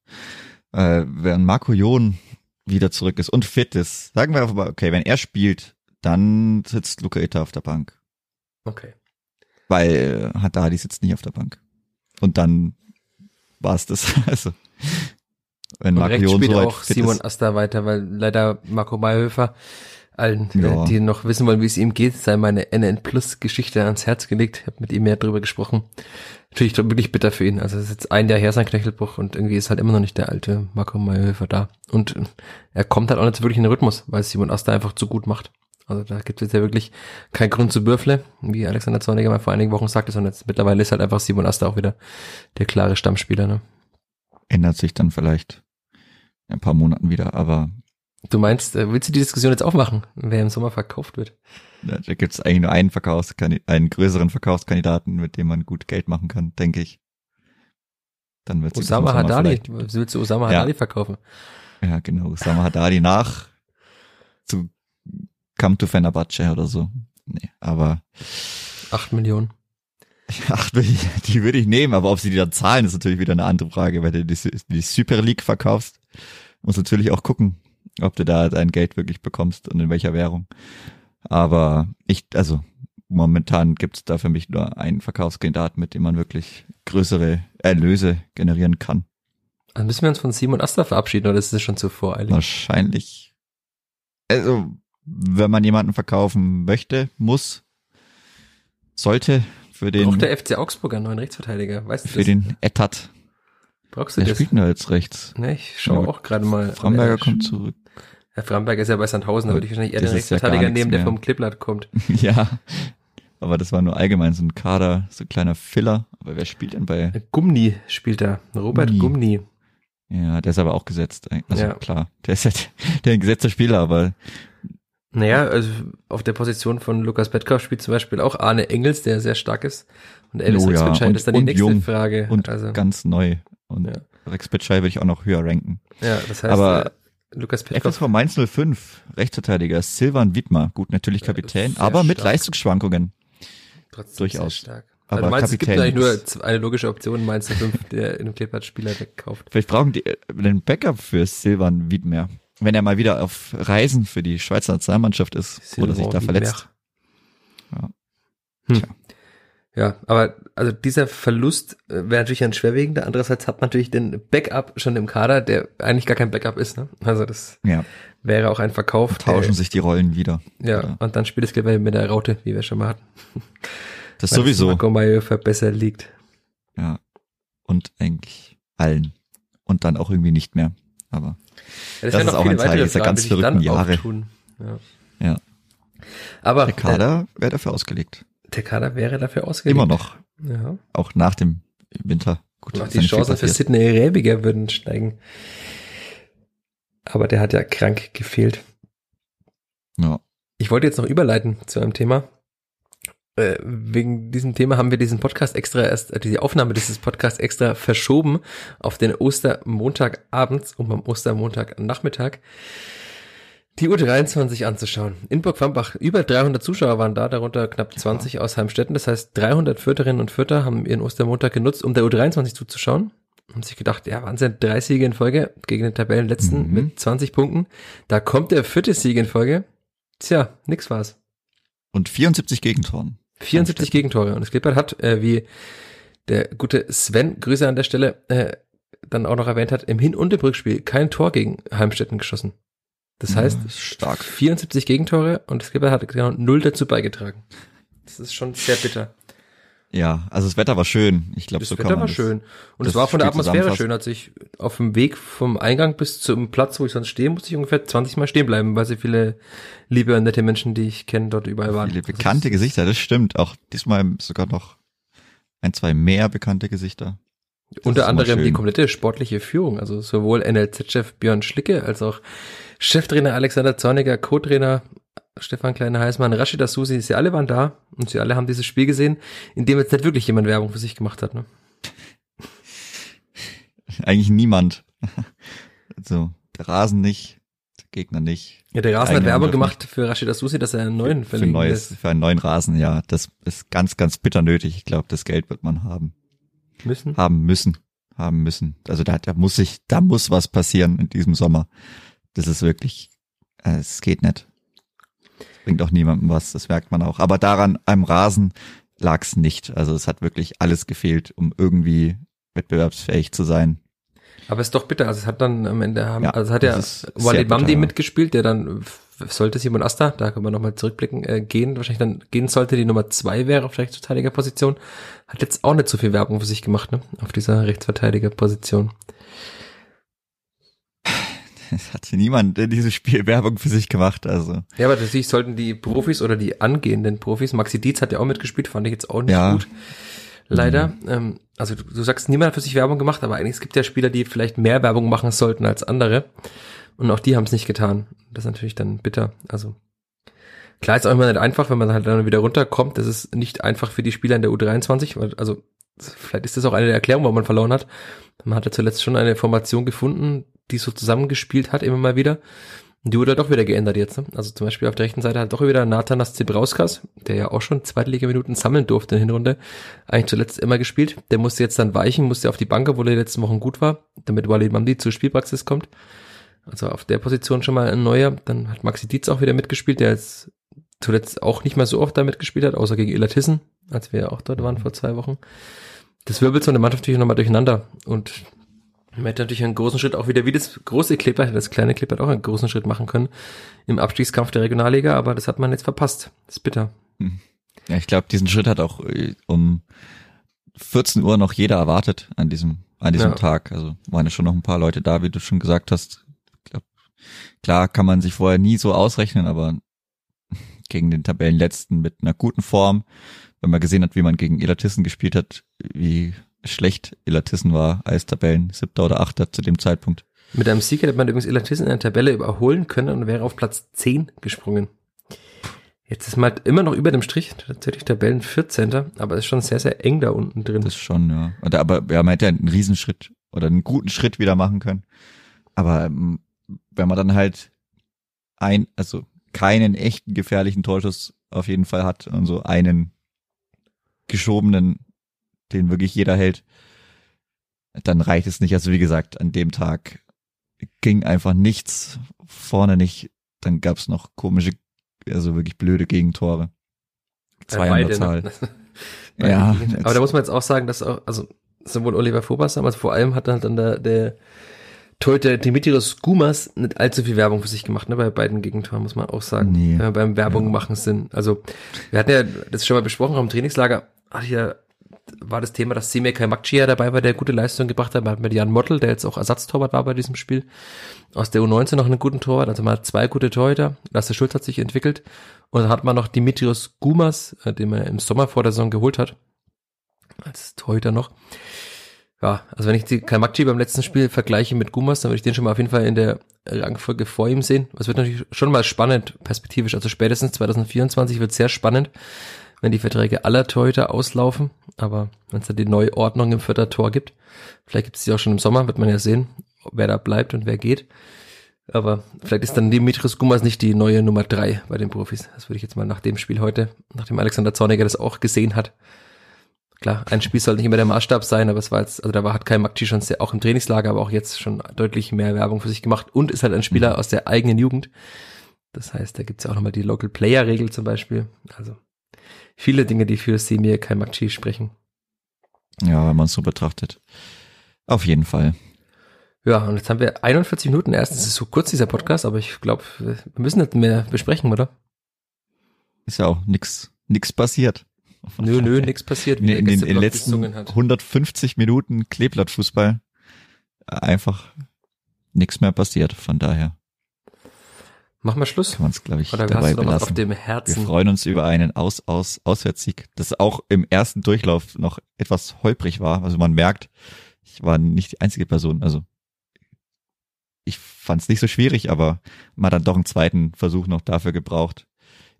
[SPEAKER 3] Äh, wenn Marco Jon wieder zurück ist und fit ist, sagen wir einfach mal, okay, wenn er spielt, dann sitzt Luca Itta auf der Bank.
[SPEAKER 2] Okay.
[SPEAKER 3] Weil äh, Haddadi sitzt nicht auf der Bank. Und dann war es das. Also,
[SPEAKER 2] wenn Marco Jon spielt so auch Simon ist. Asta weiter, weil leider Marco Mayhöfer allen, äh, ja. die noch wissen wollen, wie es ihm geht, sei meine NN Plus Geschichte ans Herz gelegt. Ich habe mit ihm mehr drüber gesprochen. Natürlich wirklich bitter für ihn. Also es ist jetzt ein Jahr her sein Knöchelbruch und irgendwie ist halt immer noch nicht der alte Marco Mayhöfer da. Und er kommt halt auch nicht wirklich in den Rhythmus, weil Simon Asta einfach zu gut macht. Also da gibt es jetzt ja wirklich keinen Grund zu Bürfle, wie Alexander Zorniger mal vor einigen Wochen sagte, sondern jetzt mittlerweile ist halt einfach Simon Asta auch wieder der klare Stammspieler. Ne?
[SPEAKER 3] Ändert sich dann vielleicht in ein paar Monaten wieder, aber
[SPEAKER 2] Du meinst, äh, willst du die Diskussion jetzt aufmachen, wer im Sommer verkauft wird?
[SPEAKER 3] Ja, da gibt es eigentlich nur einen Verkaufskandidaten, einen größeren Verkaufskandidaten, mit dem man gut Geld machen kann, denke ich.
[SPEAKER 2] Dann wird Osama Haddadi, willst du Osama Haddadi ja. verkaufen?
[SPEAKER 3] Ja, genau, Osama Haddadi nach zu Come to Fenerbahce oder so. Nee, aber
[SPEAKER 2] acht Millionen.
[SPEAKER 3] Ach, die würde ich nehmen, aber ob sie die dann zahlen, ist natürlich wieder eine andere Frage, weil du die, die Super League verkaufst, muss natürlich auch gucken, ob du da dein Geld wirklich bekommst und in welcher Währung. Aber ich, also momentan gibt es da für mich nur einen Verkaufskandidat, mit dem man wirklich größere Erlöse generieren kann.
[SPEAKER 2] Also müssen wir uns von Simon Asta verabschieden oder ist es schon zu voreilig?
[SPEAKER 3] Wahrscheinlich. Also, wenn man jemanden verkaufen möchte, muss, sollte für den,
[SPEAKER 2] Braucht der FC Augsburg einen neuen Rechtsverteidiger? Weißt du
[SPEAKER 3] für
[SPEAKER 2] das?
[SPEAKER 3] den Etat.
[SPEAKER 2] Brauchst du
[SPEAKER 3] Wer
[SPEAKER 2] das?
[SPEAKER 3] spielt da jetzt rechts?
[SPEAKER 2] Ne, ich schaue
[SPEAKER 3] Ja,
[SPEAKER 2] auch gerade mal.
[SPEAKER 3] Framberger
[SPEAKER 2] Äh,
[SPEAKER 3] kommt zurück.
[SPEAKER 2] Herr Framberger ist ja bei Sandhausen, da würde ich wahrscheinlich eher
[SPEAKER 3] Das
[SPEAKER 2] den
[SPEAKER 3] ja
[SPEAKER 2] Rechtsverteidiger
[SPEAKER 3] nichts
[SPEAKER 2] nehmen, der
[SPEAKER 3] mehr.
[SPEAKER 2] vom Kleeblatt kommt.
[SPEAKER 3] ja. Aber das war nur allgemein so ein Kader, so ein kleiner Filler. Aber wer spielt denn bei,
[SPEAKER 2] Gumni spielt da. Robert
[SPEAKER 3] Gumni.
[SPEAKER 2] Gumni.
[SPEAKER 3] ja, der ist aber auch gesetzt. Also
[SPEAKER 2] Ja.
[SPEAKER 3] klar, der ist ja der ein gesetzter Spieler, aber
[SPEAKER 2] Naja, also auf der Position von Lukas Petkoff spielt zum Beispiel auch Arne Engels, der sehr stark ist. Und Elvis
[SPEAKER 3] Oh ja,
[SPEAKER 2] Rexwitscheid
[SPEAKER 3] und-
[SPEAKER 2] ist dann die nächste
[SPEAKER 3] jung
[SPEAKER 2] Frage.
[SPEAKER 3] und
[SPEAKER 2] also,
[SPEAKER 3] ganz neu. Und
[SPEAKER 2] Ja.
[SPEAKER 3] Rex Bitschei würde ich auch noch höher ranken.
[SPEAKER 2] ja, das heißt,
[SPEAKER 3] aber
[SPEAKER 2] äh, Lukas Petkoff,
[SPEAKER 3] FSV Mainz 05, Rechtsverteidiger Silvan Wittmer, gut, natürlich
[SPEAKER 2] Ja,
[SPEAKER 3] Kapitän, aber mit
[SPEAKER 2] stark.
[SPEAKER 3] Leistungsschwankungen.
[SPEAKER 2] trotzdem
[SPEAKER 3] durchaus.
[SPEAKER 2] stark.
[SPEAKER 3] Aber
[SPEAKER 2] also meinst, du, es gibt
[SPEAKER 3] Kapitän
[SPEAKER 2] eigentlich nur eine logische Option, Mainz 05, der in dem Kleeblatt Spieler wegkauft.
[SPEAKER 3] Vielleicht brauchen die äh, einen Backup für Silvan Wiedmer, wenn er mal wieder auf Reisen für die Schweizer Nationalmannschaft ist oder sich da verletzt. Ja.
[SPEAKER 2] Hm.
[SPEAKER 3] Tja.
[SPEAKER 2] Ja, aber also dieser Verlust äh, wäre natürlich ein schwerwiegender. Andererseits hat man natürlich den Backup schon im Kader, der eigentlich gar kein Backup ist. Ne? Also das
[SPEAKER 3] Ja,
[SPEAKER 2] wäre auch ein Verkauf.
[SPEAKER 3] tauschen
[SPEAKER 2] der,
[SPEAKER 3] sich die Rollen wieder.
[SPEAKER 2] Ja,
[SPEAKER 3] Oder?
[SPEAKER 2] und dann spielt es gleich mit der Raute, wie wir schon mal hatten.
[SPEAKER 3] Das
[SPEAKER 2] Weil
[SPEAKER 3] sowieso.
[SPEAKER 2] Marco besser liegt.
[SPEAKER 3] Ja. Und eigentlich allen. Und dann auch irgendwie nicht mehr. Aber
[SPEAKER 2] Ja,
[SPEAKER 3] Das
[SPEAKER 2] werden
[SPEAKER 3] ist auch ein Teil dieser ganz verrückten Jahre.
[SPEAKER 2] Ja.
[SPEAKER 3] Ja.
[SPEAKER 2] Aber
[SPEAKER 3] der Kader wäre dafür ausgelegt.
[SPEAKER 2] Der Kader wäre dafür ausgelegt.
[SPEAKER 3] Immer noch.
[SPEAKER 2] Ja.
[SPEAKER 3] Auch nach dem Winter. Gut,
[SPEAKER 2] Und auch die Chancen für. Sidney Rebiger würden steigen. Aber der hat ja krank gefehlt.
[SPEAKER 3] Ja.
[SPEAKER 2] Ich wollte jetzt noch überleiten zu einem Thema. Äh, wegen diesem Thema haben wir diesen Podcast extra erst, äh, diese Aufnahme dieses Podcasts extra verschoben auf den Ostermontagabends, um am Ostermontagnachmittag die U23 anzuschauen. In Burg-Wambach, über 300 Zuschauer waren da, darunter knapp 20 aus Heimstetten. Das heißt, 300 Fürterinnen und Fürter haben ihren Ostermontag genutzt, um der U23 zuzuschauen. Haben sich gedacht, ja, Wahnsinn, drei Siege in Folge gegen den Tabellenletzten
[SPEAKER 3] Mhm.
[SPEAKER 2] mit 20 Punkten. Da kommt der vierte Sieg in Folge. Tja, nix war's.
[SPEAKER 3] Und 74 Gegentoren.
[SPEAKER 2] 74 Gegentore. Und das Klippert hat, äh, wie der gute Sven, Grüße an der Stelle, äh, dann auch noch erwähnt hat, im Hin- und im Rückspiel kein Tor gegen Heimstetten geschossen. Das
[SPEAKER 3] Ja,
[SPEAKER 2] heißt,
[SPEAKER 3] ist stark.
[SPEAKER 2] 74 Gegentore und das Klippert hat genau null dazu beigetragen. Das ist schon sehr bitter.
[SPEAKER 3] Ja, also das Wetter war schön. Ich glaube,
[SPEAKER 2] Das
[SPEAKER 3] so kann
[SPEAKER 2] Wetter
[SPEAKER 3] man
[SPEAKER 2] war
[SPEAKER 3] das-
[SPEAKER 2] schön. Und es war von der Atmosphäre schön, als ich auf dem Weg vom Eingang bis zum Platz, wo ich sonst stehe, musste ich ungefähr 20 Mal stehen bleiben, weil so viele liebe und nette Menschen, die ich kenne, dort überall waren.
[SPEAKER 3] Viele
[SPEAKER 2] Also
[SPEAKER 3] bekannte
[SPEAKER 2] das-
[SPEAKER 3] Gesichter, das stimmt. Auch diesmal sogar noch ein, zwei mehr bekannte Gesichter. Das
[SPEAKER 2] Unter anderem die komplette sportliche Führung, also sowohl NLZ-Chef Björn Schlicke als auch Cheftrainer Alexander Zorniger, Co-Trainer Stefan Kleine-Heißmann, Rashida Susi, sie alle waren da und sie alle haben dieses Spiel gesehen, in dem jetzt nicht wirklich jemand Werbung für sich gemacht hat. Ne?
[SPEAKER 3] Eigentlich niemand. Also, der Rasen nicht, der Gegner nicht.
[SPEAKER 2] Ja, der Rasen hat Werbung gemacht für Rashida Susi, dass er einen neuen
[SPEAKER 3] Für, ein
[SPEAKER 2] verlegen
[SPEAKER 3] neues,
[SPEAKER 2] lässt
[SPEAKER 3] für einen neuen Rasen, ja. Das ist ganz, ganz bitter nötig. Ich glaube, das Geld wird man haben.
[SPEAKER 2] müssen.
[SPEAKER 3] Haben müssen. Haben müssen. Also da, da muss sich, da muss was passieren in diesem Sommer. Das ist wirklich, äh, es geht nicht. Bringt auch niemandem was, das merkt man auch. Aber daran, am Rasen lag's nicht. Also es hat wirklich alles gefehlt, um irgendwie wettbewerbsfähig zu sein.
[SPEAKER 2] Aber es ist doch bitter. Also es hat dann am Ende haben,
[SPEAKER 3] Ja,
[SPEAKER 2] also es hat ja Walid
[SPEAKER 3] bitter,
[SPEAKER 2] Mamdi
[SPEAKER 3] ja.
[SPEAKER 2] mitgespielt, der dann sollte Simon Asta, da können wir nochmal zurückblicken, äh, gehen, wahrscheinlich dann gehen sollte, die Nummer zwei wäre auf Rechtsverteidigerposition. Hat jetzt auch nicht so viel Werbung für sich gemacht, ne? Auf dieser Rechtsverteidigerposition.
[SPEAKER 3] Es hat niemand in diesem Spiel Werbung für sich gemacht. Also
[SPEAKER 2] Ja, aber natürlich sollten die Profis oder die angehenden Profis, Maxi Dietz hat ja auch mitgespielt, fand ich jetzt auch nicht
[SPEAKER 3] Ja.
[SPEAKER 2] gut. Leider. Ähm, also du, du sagst, niemand hat für sich Werbung gemacht, aber eigentlich es gibt ja Spieler, die vielleicht mehr Werbung machen sollten als andere. Und auch die haben es nicht getan. Das ist natürlich dann bitter. Also klar ist auch immer nicht einfach, wenn man halt dann wieder runterkommt. Das ist nicht einfach für die Spieler in der U23. weil- Also vielleicht ist das auch eine der Erklärungen, warum man verloren hat. Man hatte zuletzt schon eine Formation gefunden, die so zusammengespielt hat, immer mal wieder. Die wurde doch wieder geändert jetzt. Ne? Also zum Beispiel auf der rechten Seite hat doch wieder Nathanas Zebrauskas, der ja auch schon Zweitliga-Minuten sammeln durfte in der Hinrunde, eigentlich zuletzt immer gespielt. Der musste jetzt dann weichen, musste auf die Bank, obwohl er die letzten Wochen gut war, damit Walid Mamdi zur Spielpraxis kommt. Also auf der Position schon mal ein neuer. Dann hat Maxi Dietz auch wieder mitgespielt, der jetzt zuletzt auch nicht mehr so oft da mitgespielt hat, außer gegen Illertissen, als wir ja auch dort waren vor zwei Wochen. Das wirbelt so eine Mannschaft natürlich nochmal durcheinander. Und Man hätte natürlich einen großen Schritt auch wieder wie das große Clipper, das kleine Clipper hat auch einen großen Schritt machen können im Abstiegskampf der Regionalliga, aber das hat man jetzt verpasst. Das ist bitter.
[SPEAKER 3] Ja, ich glaube, diesen Schritt hat auch äh, um 14 Uhr noch jeder erwartet an diesem an diesem
[SPEAKER 2] Ja.
[SPEAKER 3] Tag. Also waren ja schon noch ein paar Leute da, wie du schon gesagt hast. Glaub, klar kann man sich vorher nie so ausrechnen, aber gegen den Tabellenletzten mit einer guten Form, wenn man gesehen hat, wie man gegen Elatissen gespielt hat, wie schlecht Elatissen war als Tabellen siebter oder achter zu dem Zeitpunkt.
[SPEAKER 2] Mit einem Sieg hätte man übrigens Elatissen in der Tabelle überholen können und wäre auf Platz 10 gesprungen. Jetzt ist man halt immer noch über dem Strich, tatsächlich Tabellen 14. Aber es ist schon sehr, sehr eng da unten drin.
[SPEAKER 3] Das schon, ja. Oder, aber ja, man hätte ja einen Riesenschritt oder einen guten Schritt wieder machen können. Aber ähm, wenn man dann halt ein, also keinen echten gefährlichen Torschuss auf jeden Fall hat und so einen geschobenen, den wirklich jeder hält, dann reicht es nicht. Also wie gesagt, an dem Tag ging einfach nichts, vorne nicht. Dann gab's noch komische, also wirklich blöde Gegentore. Zwei an der Zahl. Ja,
[SPEAKER 2] aber da muss man jetzt auch sagen, dass auch, also sowohl Oliver Fobas damals, vor allem hat dann, dann der, der Torhüter Dimitrios Gumas nicht allzu viel Werbung für sich gemacht, ne, bei beiden Gegentoren, muss man auch sagen.
[SPEAKER 3] Nee.
[SPEAKER 2] Wir beim Werbung
[SPEAKER 3] Ja.
[SPEAKER 2] machen sind. Also, wir hatten ja das schon mal besprochen, am Trainingslager, ach ja, war das Thema, dass Semir Kaimakcia dabei war, der gute Leistung gebracht hat. Man hat mit Jan Mottel, der jetzt auch Ersatztorwart war bei diesem Spiel, aus der U19 noch einen guten Torwart. Also man hat zwei gute Torhüter. Lasse Schulz hat sich entwickelt. Und dann hat man noch Dimitrios Gumas, äh, den man im Sommer vor der Saison geholt hat. Als Torhüter noch. Ja, also wenn ich die Kaimakci beim letzten Spiel vergleiche mit Gumas, dann würde ich den schon mal auf jeden Fall in der Rangfolge vor ihm sehen. Es wird natürlich schon mal spannend, perspektivisch. Also spätestens 2024 wird sehr spannend, wenn die Verträge aller Torhüter auslaufen. Aber wenn es da die Neuordnung im vierter Tor gibt, vielleicht gibt es die auch schon im Sommer, wird man ja sehen, wer da bleibt und wer geht. Aber vielleicht ist dann Dimitris Gumas nicht die neue Nummer drei bei den Profis. Das würde ich jetzt mal nach dem Spiel heute, nachdem Alexander Zorniger das auch gesehen hat. Klar, ein Spiel soll nicht immer der Maßstab sein, aber es war jetzt, also da war, hat Kai Makci schon sehr, auch im Trainingslager, aber auch jetzt schon deutlich mehr Werbung für sich gemacht und ist halt ein Spieler aus der eigenen Jugend. Das heißt, da gibt's ja auch nochmal die Local Player Regel zum Beispiel. Also viele Dinge, die für Semir Kai Makci sprechen.
[SPEAKER 3] Ja, wenn man es so betrachtet. Auf jeden Fall.
[SPEAKER 2] Ja, und jetzt haben wir 41 Minuten erst. Es ist so kurz, dieser Podcast, aber ich glaube, wir müssen nicht mehr besprechen, oder?
[SPEAKER 3] Ist ja auch nix, nix passiert.
[SPEAKER 2] Nö, nö, nichts passiert,
[SPEAKER 3] In,
[SPEAKER 2] der
[SPEAKER 3] in den in den letzten
[SPEAKER 2] gesungen hat.
[SPEAKER 3] 150 Minuten Kleeblattfußball einfach nix mehr passiert. Von daher
[SPEAKER 2] Machen wir Schluss.
[SPEAKER 3] kann man es, glaube ich,
[SPEAKER 2] Oder hast
[SPEAKER 3] dabei
[SPEAKER 2] du noch was auf dem
[SPEAKER 3] Wir
[SPEAKER 2] Herzen?
[SPEAKER 3] freuen uns über einen Aus, Aus, Auswärtssieg, das auch im ersten Durchlauf noch etwas holprig war. Also man merkt, ich war nicht die einzige Person. Also ich fand es nicht so schwierig, aber man hat dann doch einen zweiten Versuch noch dafür gebraucht.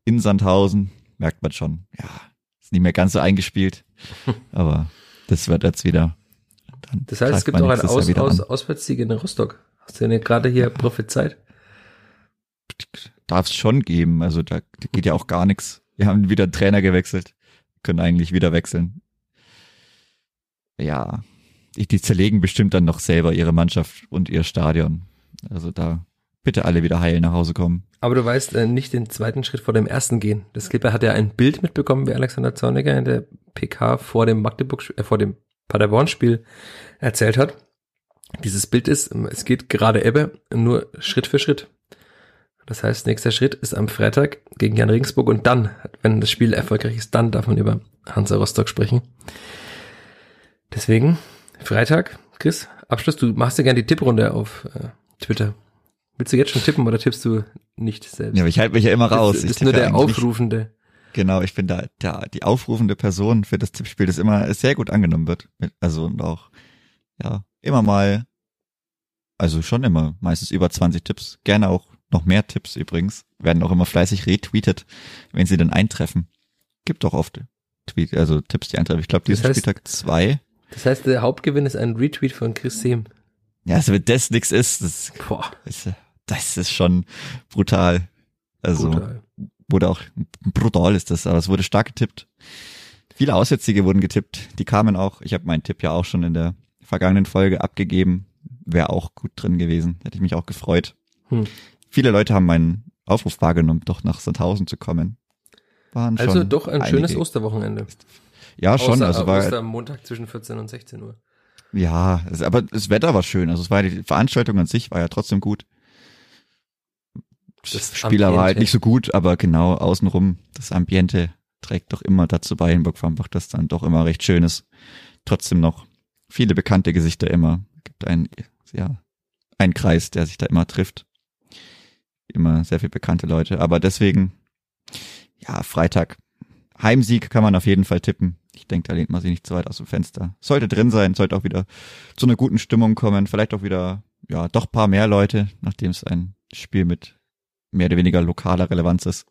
[SPEAKER 3] In Sandhausen merkt man schon, ja, ist nicht mehr ganz so eingespielt, aber das wird jetzt wieder. Dann
[SPEAKER 2] Das heißt, es gibt auch einen Aus, Aus. Auswärtssieg in Rostock. Hast du denn gerade hier prophezeit?
[SPEAKER 3] Darf es schon geben. Also da geht ja auch gar nichts. Wir haben wieder einen Trainer gewechselt, können eigentlich wieder wechseln. Ja, die, zerlegen bestimmt dann noch selber ihre Mannschaft und ihr Stadion. Also da bitte alle wieder heil nach Hause kommen.
[SPEAKER 2] Aber du weißt äh, nicht den zweiten Schritt vor dem ersten gehen. Das Skipper hat ja ein Bild mitbekommen, wie Alexander Zorniger in der PK vor dem Magdeburg, äh, vor dem Paderborn-Spiel erzählt hat. Dieses Bild ist, es geht gerade Ebbe, nur Schritt für Schritt. Das heißt, nächster Schritt ist am Freitag gegen Jan Regensburg und dann, wenn das Spiel erfolgreich ist, dann darf man über Hansa Rostock sprechen. Deswegen, Freitag, Chris, Abschluss, du machst ja gerne die Tipprunde auf äh, Twitter. Willst du jetzt schon tippen oder tippst du nicht selbst?
[SPEAKER 3] Ja, aber ich halte mich ja immer raus. Ich
[SPEAKER 2] ist nur der
[SPEAKER 3] nicht.
[SPEAKER 2] Aufrufende.
[SPEAKER 3] Genau, ich bin da der, die aufrufende Person für das Tippspiel, das immer sehr gut angenommen wird. Mit- Also und auch, ja, immer mal, also schon immer, meistens über 20 Tipps. Gerne auch noch mehr Tipps übrigens. Werden auch immer fleißig retweetet, wenn sie dann eintreffen. Gibt auch oft Tweet, also Tipps, die eintreffen. Ich glaube, diesen
[SPEAKER 2] Das heißt-
[SPEAKER 3] Spieltag zwei.
[SPEAKER 2] Das heißt, der Hauptgewinn ist ein Retweet von Chris Sehm.
[SPEAKER 3] Ja, also wenn das nix ist, das,
[SPEAKER 2] Boah,
[SPEAKER 3] ist, das ist schon brutal. Also,
[SPEAKER 2] brutal.
[SPEAKER 3] wurde auch brutal ist das, aber es wurde stark getippt. Viele Auswärtssiege wurden getippt, die kamen auch. Ich habe meinen Tipp ja auch schon in der vergangenen Folge abgegeben. Wäre auch gut drin gewesen, hätte ich mich auch gefreut.
[SPEAKER 2] Hm.
[SPEAKER 3] Viele Leute haben meinen Aufruf wahrgenommen, doch nach Sandhausen zu kommen. Waren
[SPEAKER 2] Also doch ein
[SPEAKER 3] einige.
[SPEAKER 2] schönes Osterwochenende.
[SPEAKER 3] Ja, schon,
[SPEAKER 2] Außer,
[SPEAKER 3] also war
[SPEAKER 2] Ostermontag zwischen 14 und 16 Uhr.
[SPEAKER 3] Ja, es, aber das Wetter war schön. Also es war die Veranstaltung an sich war ja trotzdem gut. Das Spieler war halt nicht so gut, aber genau außenrum das Ambiente trägt doch immer dazu bei in Burgfambach, dass dann doch immer recht schön ist. Trotzdem noch viele bekannte Gesichter immer. Gibt ein ja ein Kreis, der sich da immer trifft. Immer sehr viel bekannte Leute, aber deswegen ja Freitag Heimsieg kann man auf jeden Fall tippen. Ich denke, da lehnt man sich nicht zu weit aus dem Fenster. Sollte drin sein, sollte auch wieder zu einer guten Stimmung kommen. Vielleicht auch wieder, ja, doch paar mehr Leute, nachdem es ein Spiel mit mehr oder weniger lokaler Relevanz ist.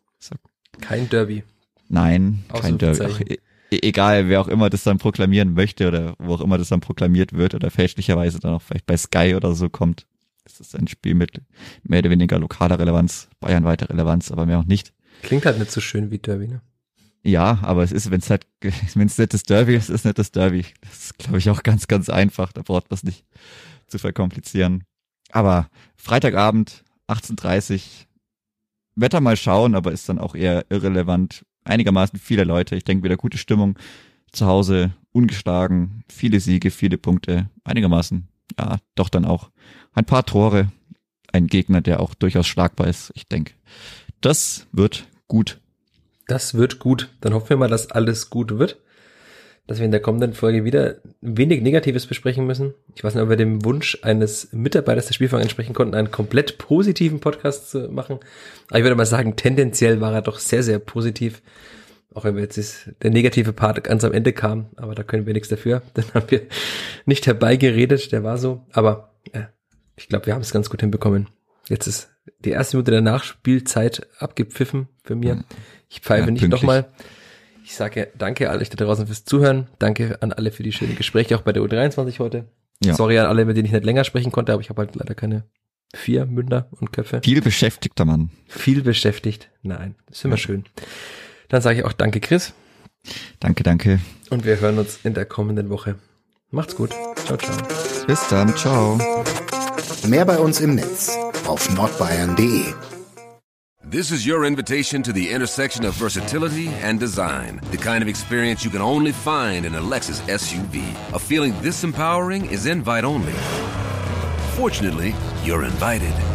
[SPEAKER 2] Kein Derby.
[SPEAKER 3] Nein, kein Derby. Ach, e egal, wer auch immer das dann proklamieren möchte oder wo auch immer das dann proklamiert wird oder fälschlicherweise dann auch vielleicht bei Sky oder so kommt. Das ist ein Spiel mit mehr oder weniger lokaler Relevanz, Bayern weiter Relevanz, aber mehr auch nicht.
[SPEAKER 2] Klingt halt nicht so schön wie Derby, ne?
[SPEAKER 3] Ja, aber es ist, wenn es halt, wenn es nicht das Derby ist, ist nicht das Derby. Das ist, glaube ich, auch ganz, ganz einfach. Da braucht man es nicht zu verkomplizieren. Aber Freitagabend, 18.30 Wetter mal schauen, aber ist dann auch eher irrelevant. Einigermaßen viele Leute. Ich denke wieder gute Stimmung. Zu Hause ungeschlagen, viele Siege, viele Punkte. Einigermaßen, ja, doch dann auch ein paar Tore. Ein Gegner, der auch durchaus schlagbar ist. Ich denke, das wird gut
[SPEAKER 2] das wird gut. Dann hoffen wir mal, dass alles gut wird. Dass wir in der kommenden Folge wieder wenig Negatives besprechen müssen. Ich weiß nicht, ob wir dem Wunsch eines Mitarbeiters der Spielfang entsprechen konnten, einen komplett positiven Podcast zu machen. Aber ich würde mal sagen, tendenziell war er doch sehr, sehr positiv. Auch wenn wir jetzt ist, der negative Part ganz am Ende kam, aber da können wir nichts dafür. Dann haben wir nicht herbeigeredet, der war so. Aber äh, ich glaube, wir haben es ganz gut hinbekommen. Jetzt ist die erste Minute der Nachspielzeit abgepfiffen für mir. Ich pfeife ja, nicht nochmal. Ich sage danke an euch da draußen fürs Zuhören. Danke an alle für die schönen Gespräche, auch bei der U23 heute. Ja. Sorry an alle, mit denen ich nicht länger sprechen konnte, aber ich habe halt leider keine vier Münder und Köpfe.
[SPEAKER 3] Viel beschäftigter Mann.
[SPEAKER 2] Viel beschäftigt. Nein, das ist immer ja. schön. Dann sage ich auch danke, Chris.
[SPEAKER 3] Danke, danke.
[SPEAKER 2] Und wir hören uns in der kommenden Woche. Macht's gut. Ciao, ciao.
[SPEAKER 3] Bis dann. Ciao.
[SPEAKER 1] Mehr bei uns im Netz auf nordbayern.de.
[SPEAKER 4] This is your invitation to the intersection of versatility and design. The kind of experience you can only find in a Lexus SUV. A feeling this empowering is invite only. Fortunately, you're invited.